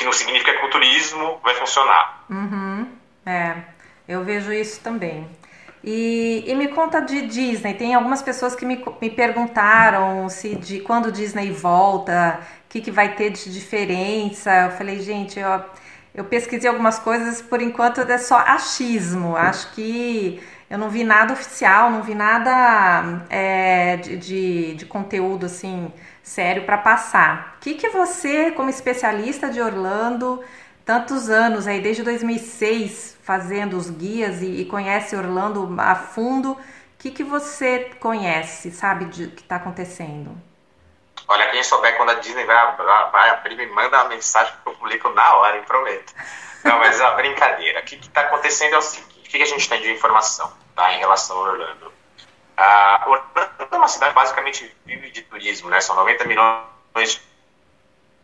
que não significa que o turismo vai funcionar. Uhum. É, eu vejo isso também. E, e, me conta de Disney. Tem algumas pessoas que me, me perguntaram se de quando Disney volta, o que, que vai ter de diferença. Eu falei, gente, eu, eu pesquisei algumas coisas, por enquanto é só achismo. Acho que eu não vi nada oficial, não vi nada é, de, de, de conteúdo assim sério para passar. O que, que você, como especialista de Orlando, tantos anos aí, desde 2006, fazendo os guias e, e conhece Orlando a fundo, o que, que você conhece, sabe, de que está acontecendo? Olha, quem souber quando a Disney vai, vai abrir, me manda uma mensagem que eu publico na hora, hein, prometo. Não, mas a brincadeira. O que está acontecendo é o seguinte: o que a gente tem de informação tá, em relação ao Orlando? Uh, Orlando é uma cidade basicamente vive de turismo, né? São 90 milhões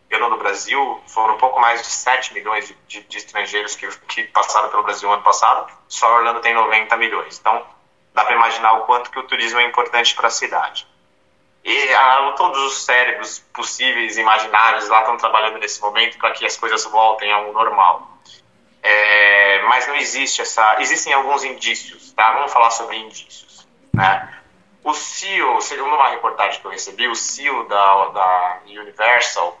de no Brasil, foram um pouco mais de 7 milhões de, de, de, estrangeiros que, que passaram pelo Brasil ano passado, só Orlando tem 90 milhões. Então, dá para imaginar o quanto que o turismo é importante para a cidade. E ah, todos os cérebros possíveis, imaginários, lá estão trabalhando nesse momento para que as coisas voltem ao normal. É, mas não existe essa. Existem alguns indícios, tá? Vamos falar sobre indícios. Né? O CEO, segundo uma reportagem que eu recebi, o CEO da, da Universal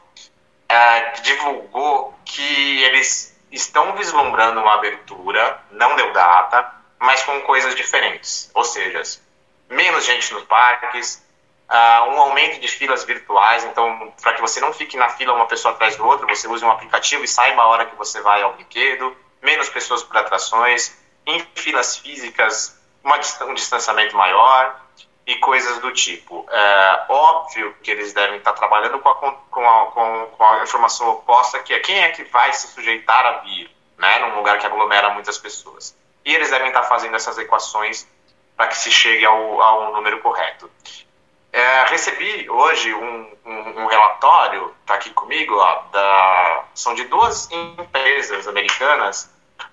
é, divulgou que eles estão vislumbrando uma abertura, não deu data, mas com coisas diferentes. Ou seja, menos gente nos parques, uh, um aumento de filas virtuais, então, para que você não fique na fila uma pessoa atrás do outro, você use um aplicativo e saiba a hora que você vai ao brinquedo, menos pessoas por atrações, em filas físicas uma, um distanciamento maior e coisas do tipo. É óbvio que eles devem estar trabalhando com a, com a, com, com a informação oposta, que é quem é que vai se sujeitar a vir, né, num lugar que aglomera muitas pessoas. E eles devem estar fazendo essas equações para que se chegue ao, ao número correto. É, recebi hoje um, um, um relatório, está aqui comigo, ó, da, são de duas empresas americanas.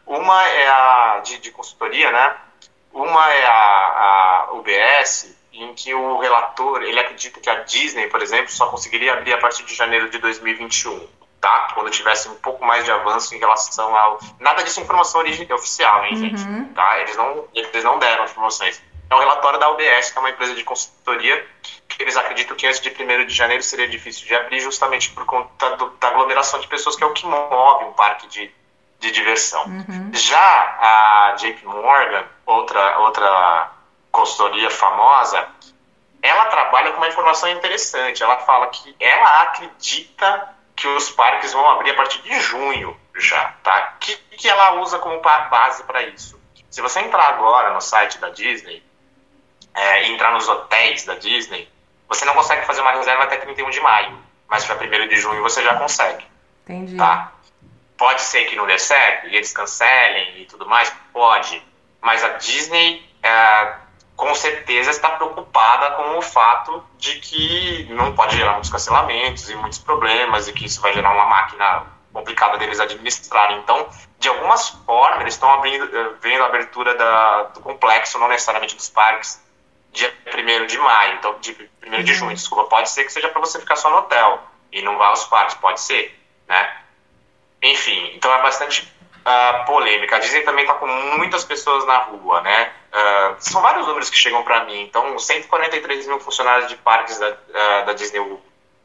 Uma é a de, de consultoria, né? Uma é a, a UBS, em que o relator ele acredita que a Disney, por exemplo, só conseguiria abrir a partir de janeiro de 2021, tá? Quando tivesse um pouco mais de avanço em relação ao nada disso é informação oficial, hein, gente? Uhum. Tá? Eles não eles não deram informações. É um relatório da UBS, que é uma empresa de consultoria que eles acreditam que antes de 1 de janeiro seria difícil de abrir, justamente por conta do, da aglomeração de pessoas, que é o que move um parque de, de diversão. Uhum. Já a JP Morgan, outra, outra consultoria famosa, ela trabalha com uma informação interessante. Ela fala que ela acredita que os parques vão abrir a partir de junho já, tá? Que que ela usa como base para isso? Se você entrar agora no site da Disney, é, entrar nos hotéis da Disney, você não consegue fazer uma reserva até 31 de maio, mas para 1 de junho você já consegue. Entendi. Tá? Pode ser que não dê certo e eles cancelem e tudo mais? Pode. Mas a Disney, é, com certeza, está preocupada com o fato de que não pode gerar muitos cancelamentos e muitos problemas e que isso vai gerar uma máquina complicada deles administrarem. Então, de algumas formas, eles estão abrindo, eh, vendo a abertura da, do complexo, não necessariamente dos parques, dia 1 de maio, então de 1 de junho, desculpa, pode ser que seja para você ficar só no hotel e não vá aos parques, pode ser, né? Enfim, então é bastante uh, polêmica. A Disney também está com muitas pessoas na rua, né? Uh, são vários números que chegam para mim. Então, 143 mil funcionários de parques da, uh, da Disney,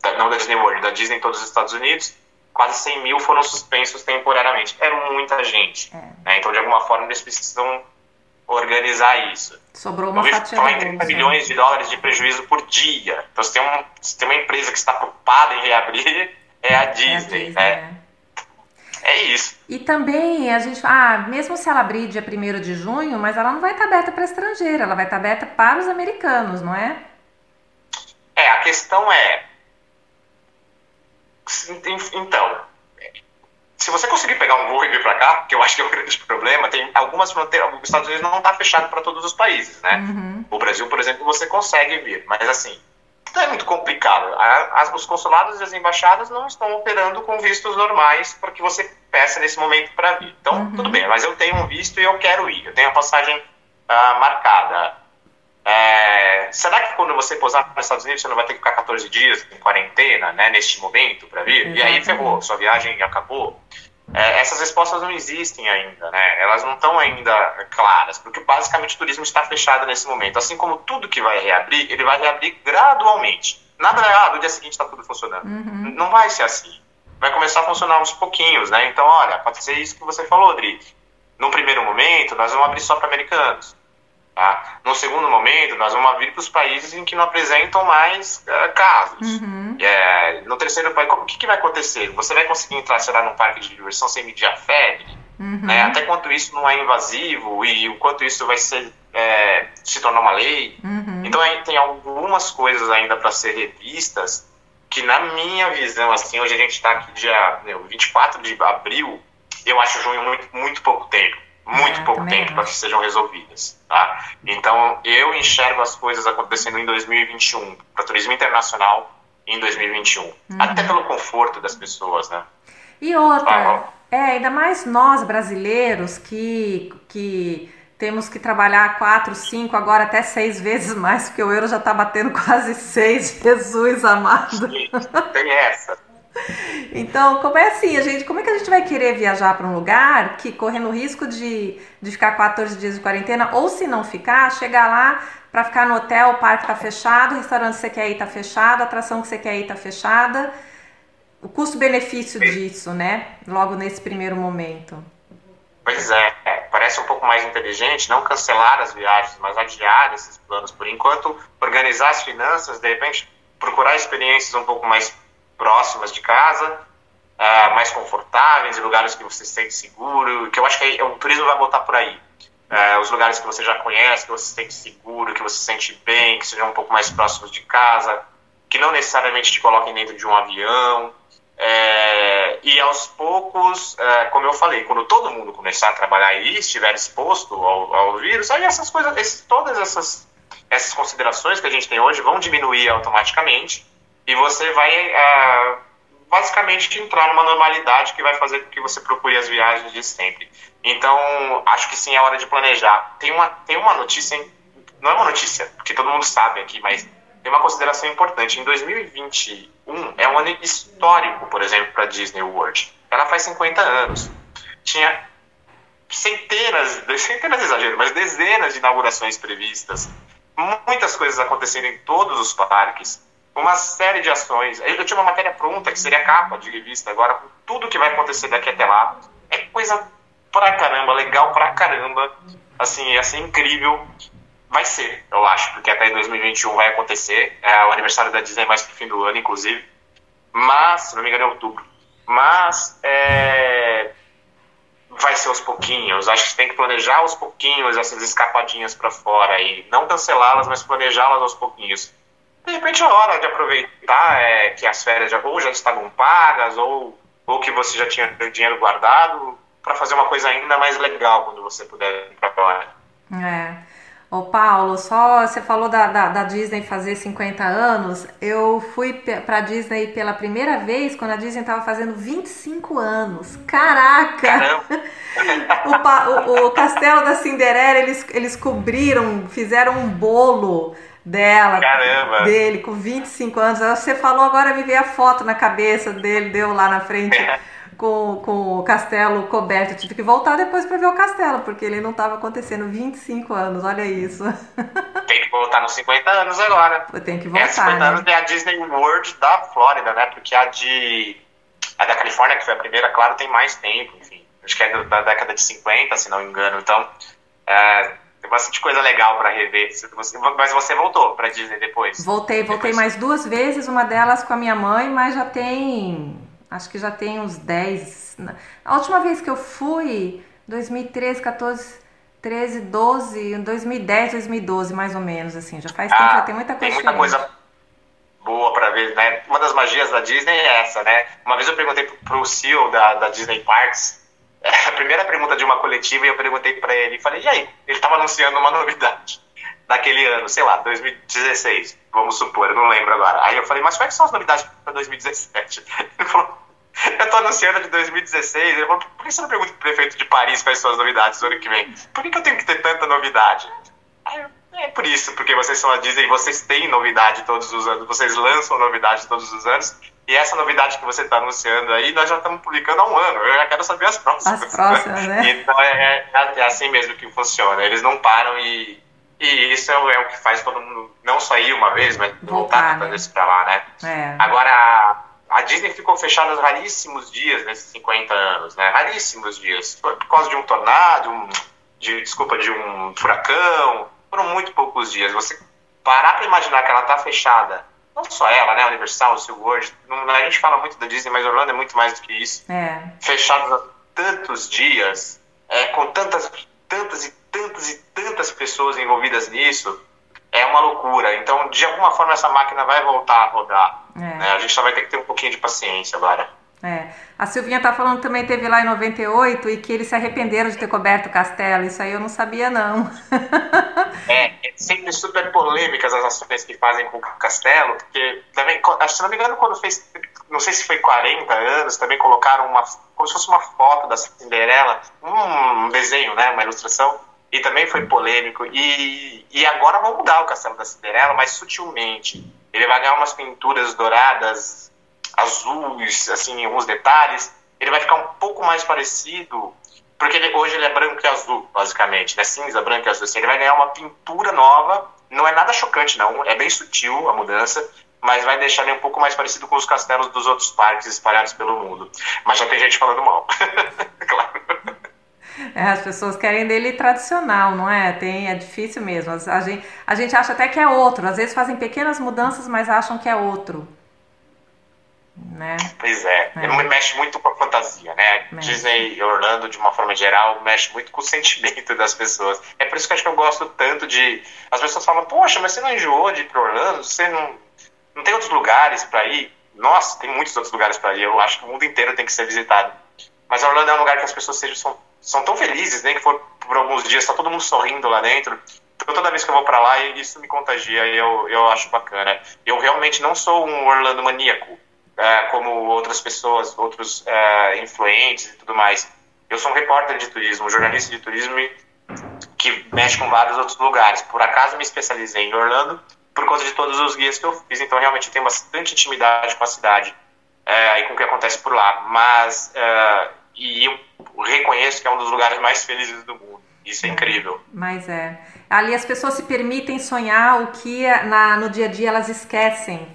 da, não da Disney World, da Disney em todos os Estados Unidos, quase 100 mil foram suspensos temporariamente. É muita gente. É. Né? Então, de alguma forma, eles precisam organizar isso. Sobrou uma fatia falar em 30 milhões de dólares de prejuízo por dia. Então, se tem, um, se tem uma empresa que está preocupada em reabrir, é a Disney. É, a Disney, né? é. é isso. E também a gente, ah, mesmo se ela abrir dia 1 de junho, mas ela não vai estar aberta para estrangeiro, ela vai estar aberta para os americanos, não é? É, a questão é. Então, se você conseguir pegar um voo e vir para cá, que eu acho que é o grande problema, tem algumas fronteiras. Os Estados Unidos não está fechado para todos os países, né? Uhum. O Brasil, por exemplo, você consegue vir, mas assim, é muito complicado. As, os consulados e as embaixadas não estão operando com vistos normais para que você peça nesse momento para vir. Então, uhum. tudo bem, mas eu tenho um visto e eu quero ir. Eu tenho a passagem uh, marcada. É, será que quando você posar nos Estados Unidos você não vai ter que ficar 14 dias em quarentena, né, neste momento para vir? Uhum. E aí ferrou, sua viagem acabou. É, essas respostas não existem ainda, né? Elas não estão ainda claras, porque basicamente o turismo está fechado nesse momento. Assim como tudo que vai reabrir, ele vai reabrir gradualmente. Nada é, ah, no dia seguinte está tudo funcionando. Uhum. Não vai ser assim. Vai começar a funcionar aos pouquinhos, né? Então, olha, pode ser isso que você falou, Dri. No primeiro momento, nós vamos abrir só para americanos. Tá? No segundo momento, nós vamos abrir para os países em que não apresentam mais uh, casos. Uhum. É, no terceiro país, o que, que, vai acontecer? Você vai conseguir entrar, sei lá, num parque de diversão sem medir a febre? Uhum. Né? Até quanto isso não é invasivo e o quanto isso vai ser, é, se tornar uma lei? Uhum. Então, aí, tem algumas coisas ainda para ser revistas que, na minha visão, assim, hoje a gente está aqui dia meu, 24 de abril, eu acho junho muito, muito pouco tempo muito é, pouco tempo para que sejam resolvidas. Tá? Então, eu enxergo as coisas acontecendo em 2021, para turismo internacional em 2021. Uhum. Até pelo conforto das pessoas, né? E outra, ah, é, ainda mais nós brasileiros que, que temos que trabalhar quatro, cinco, agora até seis vezes mais, porque o euro já está batendo quase seis, Jesus amado. Tem essa. Então, como é assim, a gente, como é que a gente vai querer viajar para um lugar que correndo o risco de, de ficar 14 dias de quarentena, ou se não ficar, chegar lá para ficar no hotel, o parque está fechado, o restaurante que você quer ir está fechado, a atração que você quer ir está fechada. O custo-benefício disso, né? Logo nesse primeiro momento. Pois é, é, parece um pouco mais inteligente não cancelar as viagens, mas adiar esses planos por enquanto, organizar as finanças, de repente procurar experiências um pouco mais próximas de casa, uh, mais confortáveis, em lugares que você se sente seguro, que eu acho que o turismo vai botar por aí. Uh, os lugares que você já conhece, que você se sente seguro, que você se sente bem, que sejam um pouco mais próximos de casa, que não necessariamente te coloquem dentro de um avião. É, e aos poucos, é, como eu falei, quando todo mundo começar a trabalhar e estiver exposto ao, ao vírus, aí essas coisas, todas essas, essas considerações que a gente tem hoje vão diminuir automaticamente e você vai uh, basicamente entrar numa normalidade que vai fazer com que você procure as viagens de sempre. Então, acho que sim, é hora de planejar. Tem uma, tem uma notícia, não é uma notícia, porque todo mundo sabe aqui, mas tem uma consideração importante. Em 2021 é um ano histórico, por exemplo, para Disney World. Ela faz 50 anos. Tinha centenas, centenas de exagero, mas dezenas de inaugurações previstas muitas coisas acontecendo em todos os parques, uma série de ações. Eu tinha uma matéria pronta, que seria capa de revista, agora com tudo que vai acontecer daqui até lá. É coisa pra caramba, legal pra caramba. Assim, ia ser incrível. Vai ser, eu acho, porque até 2021 vai acontecer. É o aniversário da Disney mais pro fim do ano, inclusive. Mas, se não me engano, é outubro. Mas, é, vai ser aos pouquinhos. Acho que tem que planejar aos pouquinhos essas escapadinhas para fora e não cancelá-las, mas planejá-las aos pouquinhos. De repente é hora de aproveitar é, que as férias já, ou já estavam pagas ou, ou que você já tinha dinheiro guardado para fazer uma coisa ainda mais legal quando você puder ir para fora. É. Ô Paulo, só você falou da, da, da, Disney fazer 50 anos. Eu fui pra Disney pela primeira vez quando a Disney tava fazendo 25 anos. Caraca! o, o, o, castelo da Cinderela, eles, eles cobriram, fizeram um bolo dela, Caramba. dele, com 25 anos. Você falou agora, me veio a foto na cabeça dele, deu lá na frente. com, com o castelo coberto. Eu tive que voltar depois para ver o castelo, porque ele não estava acontecendo 25 anos, olha isso. Tem que voltar nos 50 anos agora. Tem que voltar. É, 50 né? anos é a Disney World da Flórida, né? Porque a de. A da Califórnia, que foi a primeira, claro, tem mais tempo, enfim. Acho que é da década de 50, se não me engano. Então, é, tem bastante coisa legal para rever. Mas você voltou para Disney depois? Voltei, voltei depois. mais duas vezes, uma delas com a minha mãe, mas já tem acho que já tem uns 10. A última vez que eu fui, 2013, 14, 13, 12, 2010, 2012, mais ou menos, assim. Já faz ah, tempo, já tem muita coisa Tem muita diferente. coisa boa para ver, né? Uma das magias da Disney é essa, né? Uma vez eu perguntei pro CEO da, da Disney Parks, a primeira pergunta de uma coletiva, e eu perguntei para ele, falei, e aí? Ele estava anunciando uma novidade daquele ano, sei lá, 2016, vamos supor, eu não lembro agora. Aí eu falei, mas quais são as novidades para 2017? Ele falou, eu tô anunciando de 2016. Ele falou, por que você não pergunta pro prefeito de Paris quais são as novidades do ano que vem? Por que, que eu tenho que ter tanta novidade? Aí, é por isso, porque vocês são a Disney, vocês têm novidade todos os anos, vocês lançam novidade todos os anos, e essa novidade que você está anunciando aí, nós já estamos publicando há um ano, eu já quero saber as próximas. As próximas, né? Então é, é, é assim mesmo que funciona, eles não param e e isso é, é, o que faz todo mundo não só ir uma vez, mas voltar, voltar né? para lá, né? É. Agora, a Disney ficou fechada raríssimos dias nesses 50 anos, né? Raríssimos dias. Por causa de um tornado, um, de, desculpa, de um furacão. Foram muito poucos dias. Você parar para imaginar que ela tá fechada, não só ela, né? Universal, o SeaWorld. A gente fala muito da Disney, mas Orlando é muito mais do que isso. É. Fechados há tantos dias, é, com tantas, tantas e tantas e tantas pessoas envolvidas nisso, é uma loucura. Então, de alguma forma, essa máquina vai voltar a rodar. É. Né? A gente só vai ter que ter um pouquinho de paciência agora. É. A Silvinha tá falando que também teve lá em 98 e que eles se arrependeram de ter coberto o castelo. Isso aí eu não sabia, não. é, é sempre super polêmicas as ações que fazem com o castelo, porque também, se não me engano, quando fez, não sei se foi 40 anos, também colocaram uma, como se fosse uma foto da Cinderela, um desenho, né, uma ilustração, e também foi polêmico. E, e agora vão mudar o Castelo da Cinderela, mas sutilmente. Ele vai ganhar umas pinturas douradas, azuis, assim, alguns detalhes. Ele vai ficar um pouco mais parecido, porque ele, hoje ele é branco e azul, basicamente, né? Cinza, branco e azul. Assim, ele vai ganhar uma pintura nova. Não é nada chocante, não. É bem sutil a mudança, mas vai deixar ele um pouco mais parecido com os castelos dos outros parques espalhados pelo mundo. Mas já tem gente falando mal. claro. É, as pessoas querem dele tradicional, não é? Tem, é difícil mesmo. A gente, a gente acha até que é outro. Às vezes fazem pequenas mudanças, mas acham que é outro. Né? Pois é. é. Ele mexe muito com a fantasia, né? Mexe. Disney e Orlando, de uma forma geral, mexe muito com o sentimento das pessoas. É por isso que eu acho que eu gosto tanto de. As pessoas falam, poxa, mas você não enjoou de ir para Orlando? Você não, não tem outros lugares para ir? Nossa, tem muitos outros lugares para ir. Eu acho que o mundo inteiro tem que ser visitado. Mas Orlando é um lugar que as pessoas sejam, são tão felizes, né? Que for por alguns dias, tá todo mundo sorrindo lá dentro. Então, toda vez que eu vou para lá, isso me contagia e eu, eu acho bacana. Eu realmente não sou um Orlando maníaco, é, como outras pessoas, outros é, influentes e tudo mais. Eu sou um repórter de turismo, jornalista de turismo que mexe com vários outros lugares. Por acaso me especializei em Orlando por conta de todos os guias que eu fiz, então realmente eu tenho bastante intimidade com a cidade é, e com o que acontece por lá. Mas e eu reconheço que é um dos lugares mais felizes do mundo. Isso é incrível. Mas é. Ali as pessoas se permitem sonhar o que na, no dia a dia elas esquecem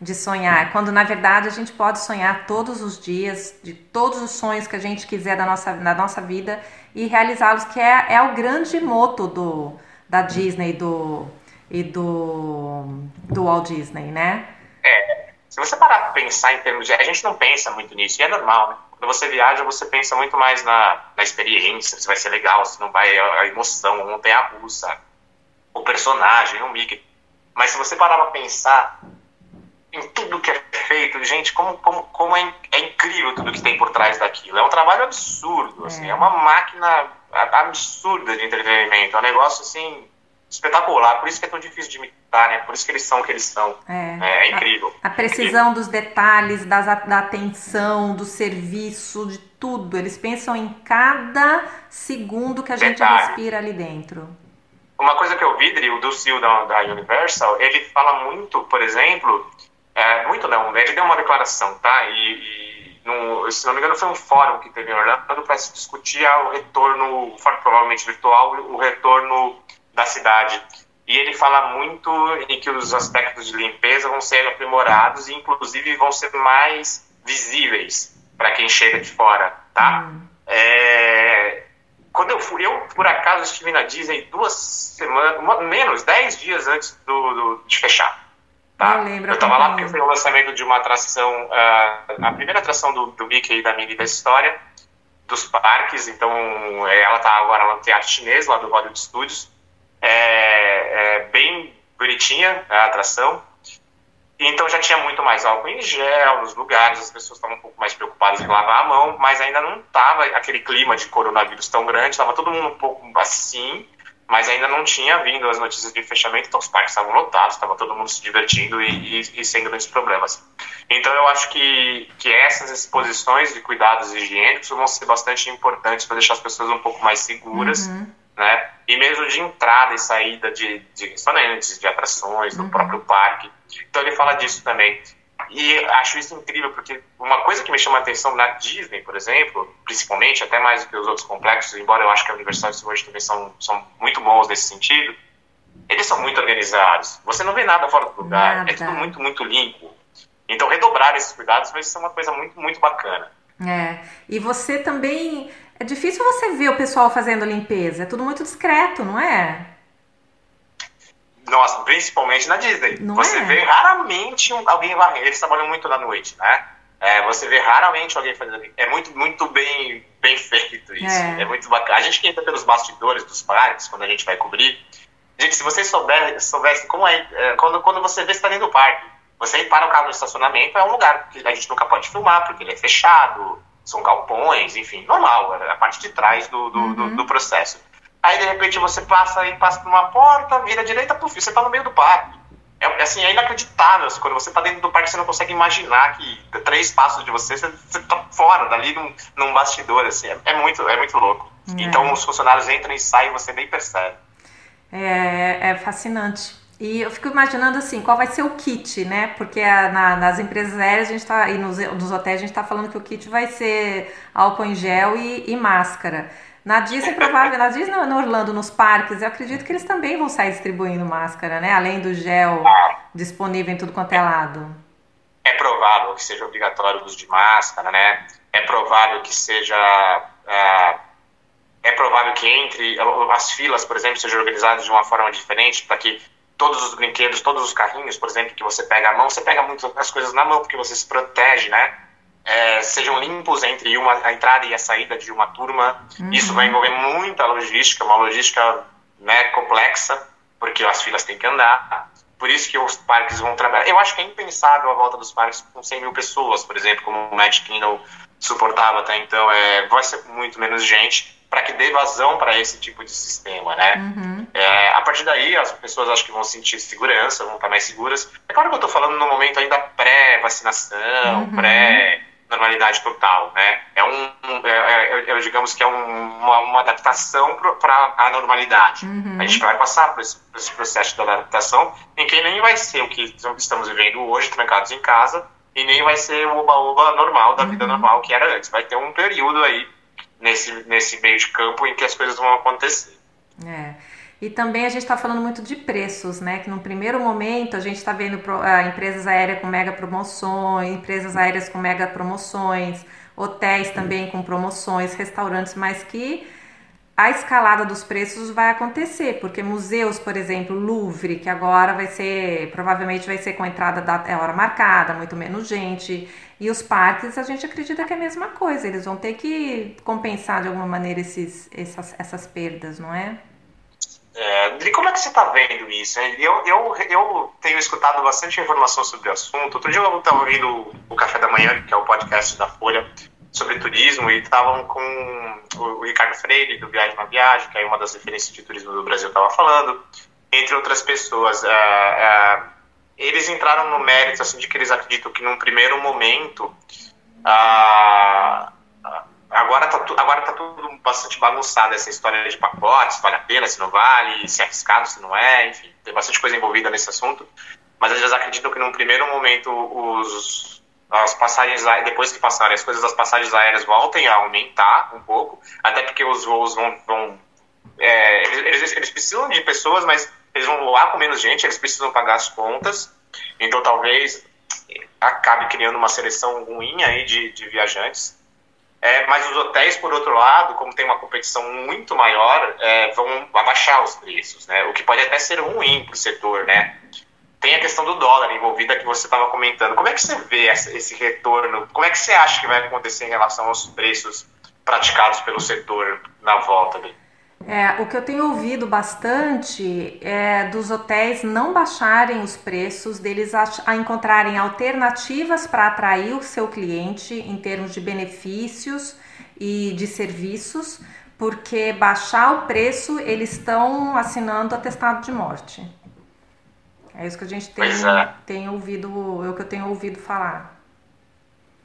de sonhar, quando na verdade a gente pode sonhar todos os dias, de todos os sonhos que a gente quiser da nossa, da nossa vida e realizá-los, que é, é o grande moto do, da Disney do, e do, do Walt Disney, né? É, se você parar para pensar em termos de. A gente não pensa muito nisso, e é normal, né? Quando você viaja, você pensa muito mais na, na experiência, se vai ser legal, se não vai, a emoção, a russa, o personagem, o Mickey. Mas se você parar para pensar em tudo que é feito, gente, como, como, como é, é, incrível tudo que tem por trás daquilo. É um trabalho absurdo, assim, é, é uma máquina absurda de entretenimento, é um negócio assim espetacular. Por isso que é tão difícil de imitar, né? Por isso que eles são o que eles são. É, é, é incrível. A, a precisão incrível. dos detalhes, das, da atenção, do serviço, de tudo. Eles pensam em cada segundo que a gente Detalhe. respira ali dentro. Uma coisa que eu vi, o do da, da Universal, ele fala muito, por exemplo, é, muito não, ele deu uma declaração, tá? E, e no, se não me engano foi um fórum que teve em Orlando para se discutir o retorno, provavelmente virtual, o retorno da cidade. E ele fala muito em que os aspectos de limpeza vão ser aprimorados e, inclusive, vão ser mais visíveis para quem chega de fora, tá? Hum. É... Quando eu fui, eu por acaso estive na Disney duas semanas, menos, dez dias antes do, do de fechar. Tá? Eu, eu tava lá porque foi o lançamento de uma atração, uh, a primeira atração do, do Mickey e da Minnie da história, dos parques. Então, ela tá agora lá no Teatro Chinês, lá do Hollywood Studios é, é bem bonitinha a atração. Então já tinha muito mais álcool em gel nos lugares, as pessoas estavam um pouco mais preocupadas em lavar a mão, mas ainda não estava aquele clima de coronavírus tão grande, estava todo mundo um pouco assim, mas ainda não tinha vindo as notícias de fechamento, então os parques estavam lotados, estava todo mundo se divertindo e, e, e, sem grandes problemas. Então eu acho que, que essas exposições de cuidados higiênicos vão ser bastante importantes para deixar as pessoas um pouco mais seguras. Uhum né? E mesmo de entrada e saída de, de restaurantes, de atrações, do uhum. próprio parque. Então ele fala disso também. E acho isso incrível, porque uma coisa que me chama a atenção na Disney, por exemplo, principalmente, até mais do que os outros complexos, embora eu acho que a Universal Studios também são, são muito bons nesse sentido, eles são muito organizados. Você não vê nada fora do lugar, nada. é tudo muito, muito limpo. Então, redobrar esses cuidados vai ser uma coisa muito, muito bacana. É, e você também é difícil você ver o pessoal fazendo limpeza, é tudo muito discreto, não é? Nossa, principalmente na Disney. Não você é? vê raramente alguém varrendo. Eles trabalham muito na noite, né? É, você vê raramente alguém fazendo. É muito, muito bem, bem feito isso. É. é. muito bacana. A gente que entra pelos bastidores dos parques, quando a gente vai cobrir. Gente, se vocês souber, soubessem como é, é. quando, quando você vê está dentro do parque, você para o carro no estacionamento, é um lugar que a gente nunca pode filmar, porque ele é fechado são galpões, enfim, normal, é a parte de trás do, do, uhum. do, do processo. Aí, de repente, você passa e passa por uma porta, vira à direita, puf, você está no meio do parque. É, assim, é inacreditável. Quando você está dentro do parque, você não consegue imaginar que três passos de você, você está fora, dali num, num bastidor. Assim, é, é, muito, é muito louco. É. Então, os funcionários entram e saem e você nem percebe. É, é fascinante. E eu fico imaginando assim, qual vai ser o kit, né? Porque a, na, nas empresas aéreas a gente tá, e nos, nos hotéis a gente está falando que o kit vai ser álcool em gel e, e máscara. Na Disney, provável, na Disney, no Orlando, nos parques, eu acredito que eles também vão sair distribuindo máscara, né? Além do gel disponível em tudo quanto é lado. É provável que seja obrigatório o uso de máscara, né? É provável que seja. Uh, é provável que entre as filas, por exemplo, sejam organizadas de uma forma diferente para que todos os brinquedos, todos os carrinhos, por exemplo, que você pega a mão, você pega muitas coisas na mão porque você se protege, né? É, sejam limpos entre uma, a entrada e a saída de uma turma. Uhum. Isso vai envolver muita logística, uma logística né, complexa, porque as filas têm que andar. Por isso que os parques vão trabalhar. Eu acho que é impensável a volta dos parques com 100 mil pessoas, por exemplo, como o Magic Kingdom suportava até então. É, vai ser muito menos gente para que dê vazão para esse tipo de sistema, né? Uhum. É, a partir daí, as pessoas acho que vão sentir segurança, vão estar mais seguras. É claro que eu estou falando no momento ainda pré-vacinação, uhum. Pré-normalidade total, né? É um, é, é, digamos que é um, uma, uma, adaptação para a normalidade. Uhum. A gente vai passar por esse, por esse, processo de adaptação, em que nem vai ser o que estamos vivendo hoje, trancados em casa, e nem vai ser o oba-oba normal, da vida uhum. normal que era antes. Vai ter um período aí nesse, nesse meio de campo em que as coisas vão acontecer. É. E também a gente está falando muito de preços, né? Que no primeiro momento a gente está vendo uh, empresas aéreas com mega promoções, empresas aéreas com mega promoções, hotéis também com promoções, restaurantes, mas que a escalada dos preços vai acontecer, porque museus, por exemplo, Louvre, que agora vai ser, provavelmente vai ser com entrada da é hora marcada, muito menos gente, e os parques, a gente acredita que é a mesma coisa, eles vão ter que compensar de alguma maneira esses, essas, essas perdas, não é? É, e como é que você está vendo isso? Eu, eu, eu tenho escutado bastante informação sobre o assunto. Outro dia eu estava ouvindo o Café da Manhã, que é o podcast da Folha, sobre turismo, e estavam com o Ricardo Freire, do Viagem na Viagem, que é uma das referências de turismo do Brasil, estava falando, entre outras pessoas. É, é, eles entraram no mérito assim, de que eles acreditam que, num primeiro momento, agora está agora tá tudo bastante bagunçado, essa história de pacotes, vale a pena, se não vale, se é arriscado, se não é, enfim, tem bastante coisa envolvida nesse assunto, mas eles acreditam que, num primeiro momento, os as passagens depois que passarem as coisas das passagens aéreas voltem a aumentar um pouco, até porque os voos vão, vão é, eles, eles, precisam de pessoas, mas eles vão voar com menos gente, eles precisam pagar as contas, então talvez acabe criando uma seleção ruim aí de, de viajantes. É, mas os hotéis, por outro lado, como tem uma competição muito maior, é, vão abaixar os preços, né? O que pode até ser ruim para o setor, né? tem a questão do dólar envolvida que você estava comentando. Como é que você vê esse retorno? Como é que você acha que vai acontecer em relação aos preços praticados pelo setor na volta dele? É, o que eu tenho ouvido bastante é dos hotéis não baixarem os preços, deles a, a encontrarem alternativas para atrair o seu cliente em termos de benefícios e de serviços, porque baixar o preço eles estão assinando atestado de morte. É isso que a gente tem, é. tem ouvido, é o que eu tenho ouvido falar.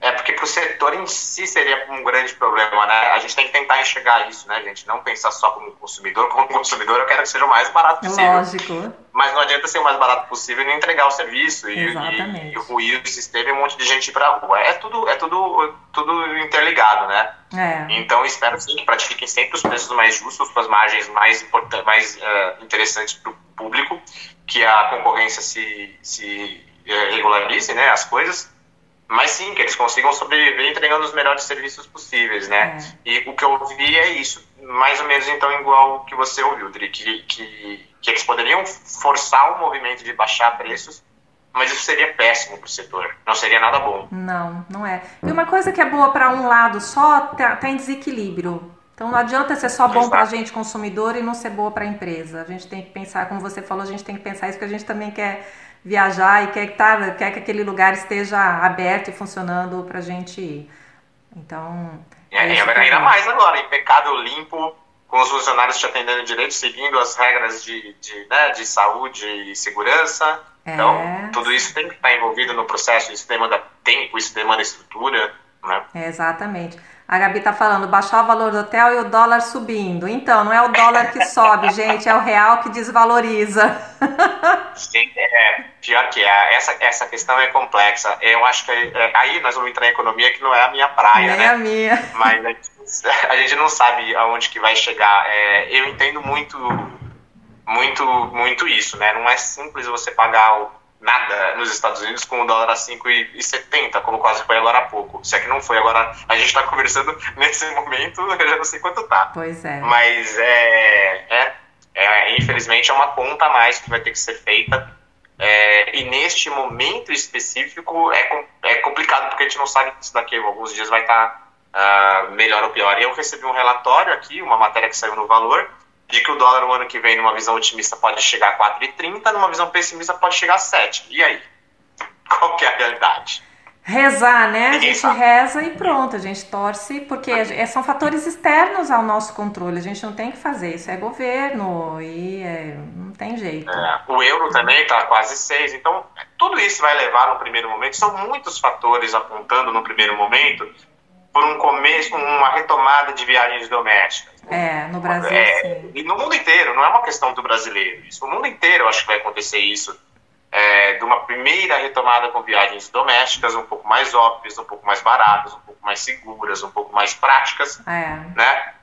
É, porque para o setor em si seria um grande problema, né? A gente tem que tentar enxergar isso, né, gente? Não pensar só como consumidor. Como consumidor, eu quero que seja o mais barato possível. Lógico. Mas não adianta ser o mais barato possível e entregar o serviço e, e, e ruir o sistema e um monte de gente ir para a rua. É tudo, é tudo, tudo interligado, né? É. Então, espero sim que pratiquem sempre os preços mais justos, com as margens mais, importantes, mais uh, interessantes para o público, que a concorrência se, se uh, regularize, né, as coisas mas sim, que eles consigam sobreviver entregando os melhores serviços possíveis, né? É. E o que eu ouvi é isso, mais ou menos então igual o que você ouviu, Dri, que, que, que eles poderiam forçar o movimento de baixar preços, mas isso seria péssimo para o setor, não seria nada bom. Não, não é. E uma coisa que é boa para um lado só tá, tá, em desequilíbrio. Então não adianta ser só bom para a gente consumidor e não ser boa para a empresa. A gente tem que pensar, como você falou, a gente tem que pensar isso que a gente também quer viajar e quer que, tá, quer que aquele lugar esteja aberto e funcionando para a gente ir. Então. É, é ainda mais agora, impecável, limpo, com os funcionários te atendendo direito, seguindo as regras de, de, né, de saúde e segurança. É. Então, tudo isso tem que estar envolvido no processo, isso demanda tempo, isso demanda estrutura. Né? É, exatamente. A Gabi tá falando, baixar o valor do hotel e o dólar subindo. Então, não é o dólar que sobe, gente, é o real que desvaloriza. Sim, é, pior que é, essa, essa questão é complexa. Eu acho que é, aí nós vamos entrar em economia que não é a minha praia, Nem né? a minha. Mas a gente não sabe aonde que vai chegar. É, eu entendo muito, muito, muito isso, né? Não é simples você pagar o nada nos Estados Unidos com o dólar a 5,70, como quase foi agora há pouco. Se é que não foi agora, a gente está conversando nesse momento, eu já não sei quanto tá. Pois é. Mas é, é, é infelizmente é uma conta a mais que vai ter que ser feita. É, e neste momento específico é, é complicado porque a gente não sabe se daqui a alguns dias vai estar tá, uh, melhor ou pior. Eu recebi um relatório aqui, uma matéria que saiu no Valor, de que o dólar no ano que vem, numa visão otimista, pode chegar a 4,30, numa visão pessimista, pode chegar a 7. E aí? Qual que é a realidade? Rezar, né? A gente reza e pronto, a gente torce, porque são fatores externos ao nosso controle, a gente não tem que fazer, isso é governo e é, não tem jeito. É, o euro também está quase 6, então tudo isso vai levar no primeiro momento, são muitos fatores apontando no primeiro momento por um começo, uma retomada de viagens domésticas. É, no Brasil, é, sim. E no mundo inteiro, não é uma questão do brasileiro. Isso, no mundo inteiro eu acho que vai acontecer isso. É, de uma primeira retomada com viagens domésticas um pouco mais óbvias, um pouco mais baratas, um pouco mais seguras, um pouco mais práticas, é. né?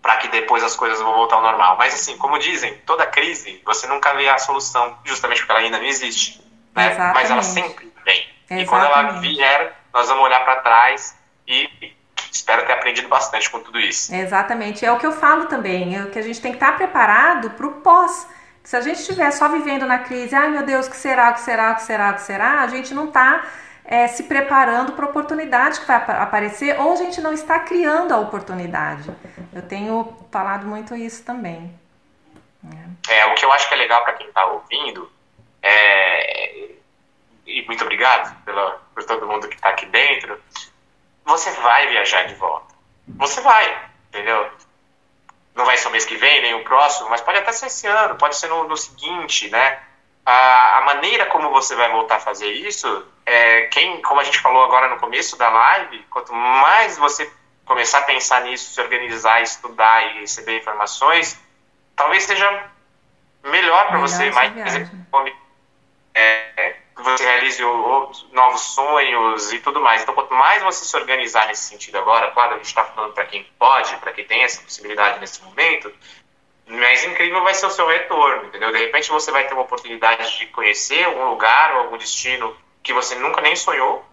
para que depois as coisas vão voltar ao normal. Mas assim, como dizem, toda crise você nunca vê a solução, justamente porque ela ainda não existe, né? Mas ela sempre vem. Exatamente. E quando ela vier, nós vamos olhar para trás e espero ter aprendido bastante com tudo isso. Exatamente, é o que eu falo também, é o que a gente tem que estar preparado para o pós. Se a gente estiver só vivendo na crise, ai meu Deus, o que será, o que será, o que será, o que será, a gente não está é, se preparando para a oportunidade que vai aparecer ou a gente não está criando a oportunidade. Eu tenho falado muito isso também. É, é o que eu acho que é legal para quem está ouvindo, é, e muito obrigado pela, por todo mundo que está aqui dentro, você vai viajar de volta. Você vai, entendeu? Não vai ser o mês que vem, nem o próximo, mas pode até ser esse ano, pode ser no, no seguinte, né? A, a, maneira como você vai voltar a fazer isso, é, quem, como a gente falou agora no começo da live, quanto mais você começar a pensar nisso, se organizar, estudar e receber informações, talvez seja melhor para você, mais é, você realize novos sonhos e tudo mais. Então, quanto mais você se organizar nesse sentido agora, claro, a gente está falando para quem pode, para quem tem essa possibilidade nesse momento, mais incrível vai ser o seu retorno, entendeu? De repente você vai ter uma oportunidade de conhecer algum lugar ou algum destino que você nunca nem sonhou,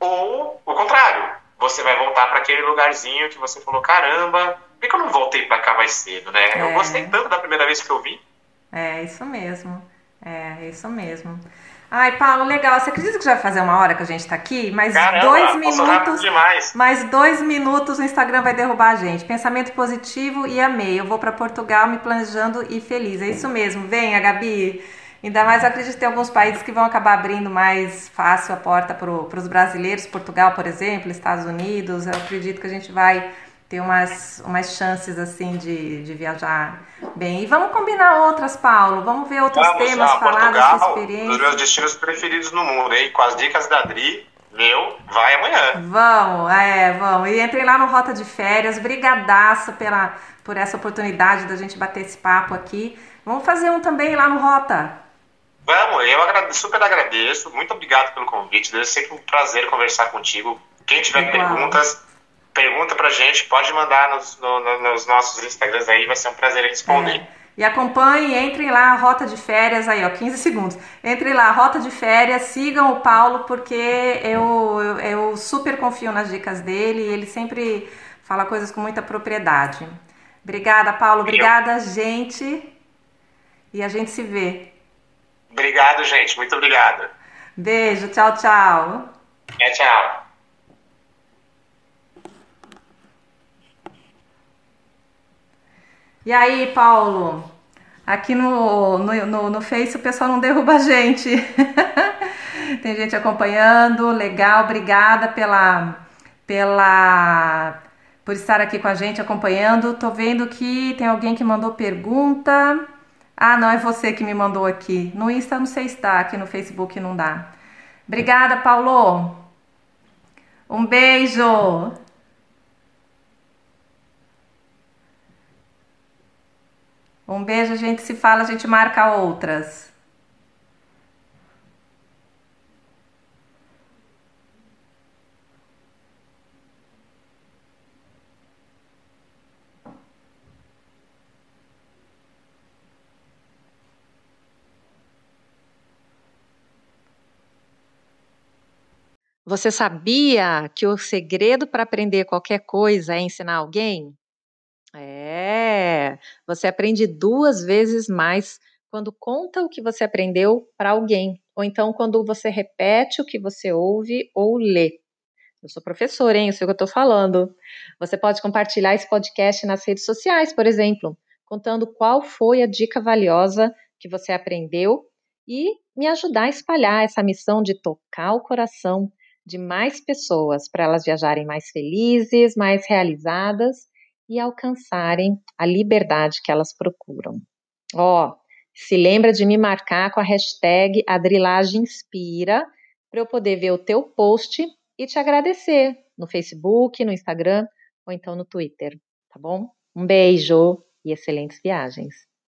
ou o contrário, você vai voltar para aquele lugarzinho que você falou, caramba, por que eu não voltei para cá mais cedo, né? É. Eu gostei tanto da primeira vez que eu vi. É, isso mesmo. É, isso mesmo. Ai, Paulo, legal. Você acredita que já vai fazer uma hora que a gente está aqui? Mais Caramba, dois minutos. Mais dois minutos o Instagram vai derrubar a gente. Pensamento positivo e amei. Eu vou para Portugal me planejando e feliz. É isso mesmo. Venha, Gabi. Ainda mais eu acredito que tem alguns países que vão acabar abrindo mais fácil a porta para os brasileiros. Portugal, por exemplo, Estados Unidos. Eu acredito que a gente vai ter umas, umas chances assim de, de viajar bem. E vamos combinar outras, Paulo. Vamos ver outros vamos, temas, ah, falar Portugal, da sua experiência. Um dos meus destinos preferidos no mundo, hein? Com as dicas da Adri, meu, vai amanhã. Vamos, é, vamos. E entrem lá no Rota de Férias. Brigadaço pela, por essa oportunidade da gente bater esse papo aqui. Vamos fazer um também lá no Rota. Vamos, eu agradeço, super agradeço. Muito obrigado pelo convite. Deve ser um prazer conversar contigo. Quem tiver perguntas, pergunta pra gente, pode mandar nos, no, nos nossos Instagrams aí, vai ser um prazer responder. É. E acompanhe, entrem lá, Rota de Férias, aí ó, 15 segundos. Entrem lá, Rota de Férias, sigam o Paulo, porque eu, eu, eu super confio nas dicas dele e ele sempre fala coisas com muita propriedade. Obrigada, Paulo. Obrigada, gente. E a gente se vê. Obrigado, gente. Muito obrigado. Beijo. Tchau, tchau. É, tchau. E aí, Paulo? Aqui no, no, no, no Face o pessoal não derruba a gente. Tem gente acompanhando, legal, obrigada pela, pela por estar aqui com a gente acompanhando. Tô vendo que tem alguém que mandou pergunta. Ah, não é você que me mandou aqui. No Insta não sei se está, aqui no Facebook não dá. Obrigada, Paulo. Um beijo. Um beijo, a gente se fala, a gente marca outras. Você sabia que o segredo para aprender qualquer coisa é ensinar alguém? É, você aprende duas vezes mais quando conta o que você aprendeu para alguém, ou então quando você repete o que você ouve ou lê. Eu sou professora, hein? Eu sei o que eu estou falando. Você pode compartilhar esse podcast nas redes sociais, por exemplo, contando qual foi a dica valiosa que você aprendeu e me ajudar a espalhar essa missão de tocar o coração de mais pessoas para elas viajarem mais felizes, mais realizadas e alcançarem a liberdade que elas procuram. Ó, oh, se lembra de me marcar com a hashtag AdrilagemInspira para eu poder ver o teu post e te agradecer no Facebook, no Instagram ou então no Twitter, tá bom? Um beijo e excelentes viagens!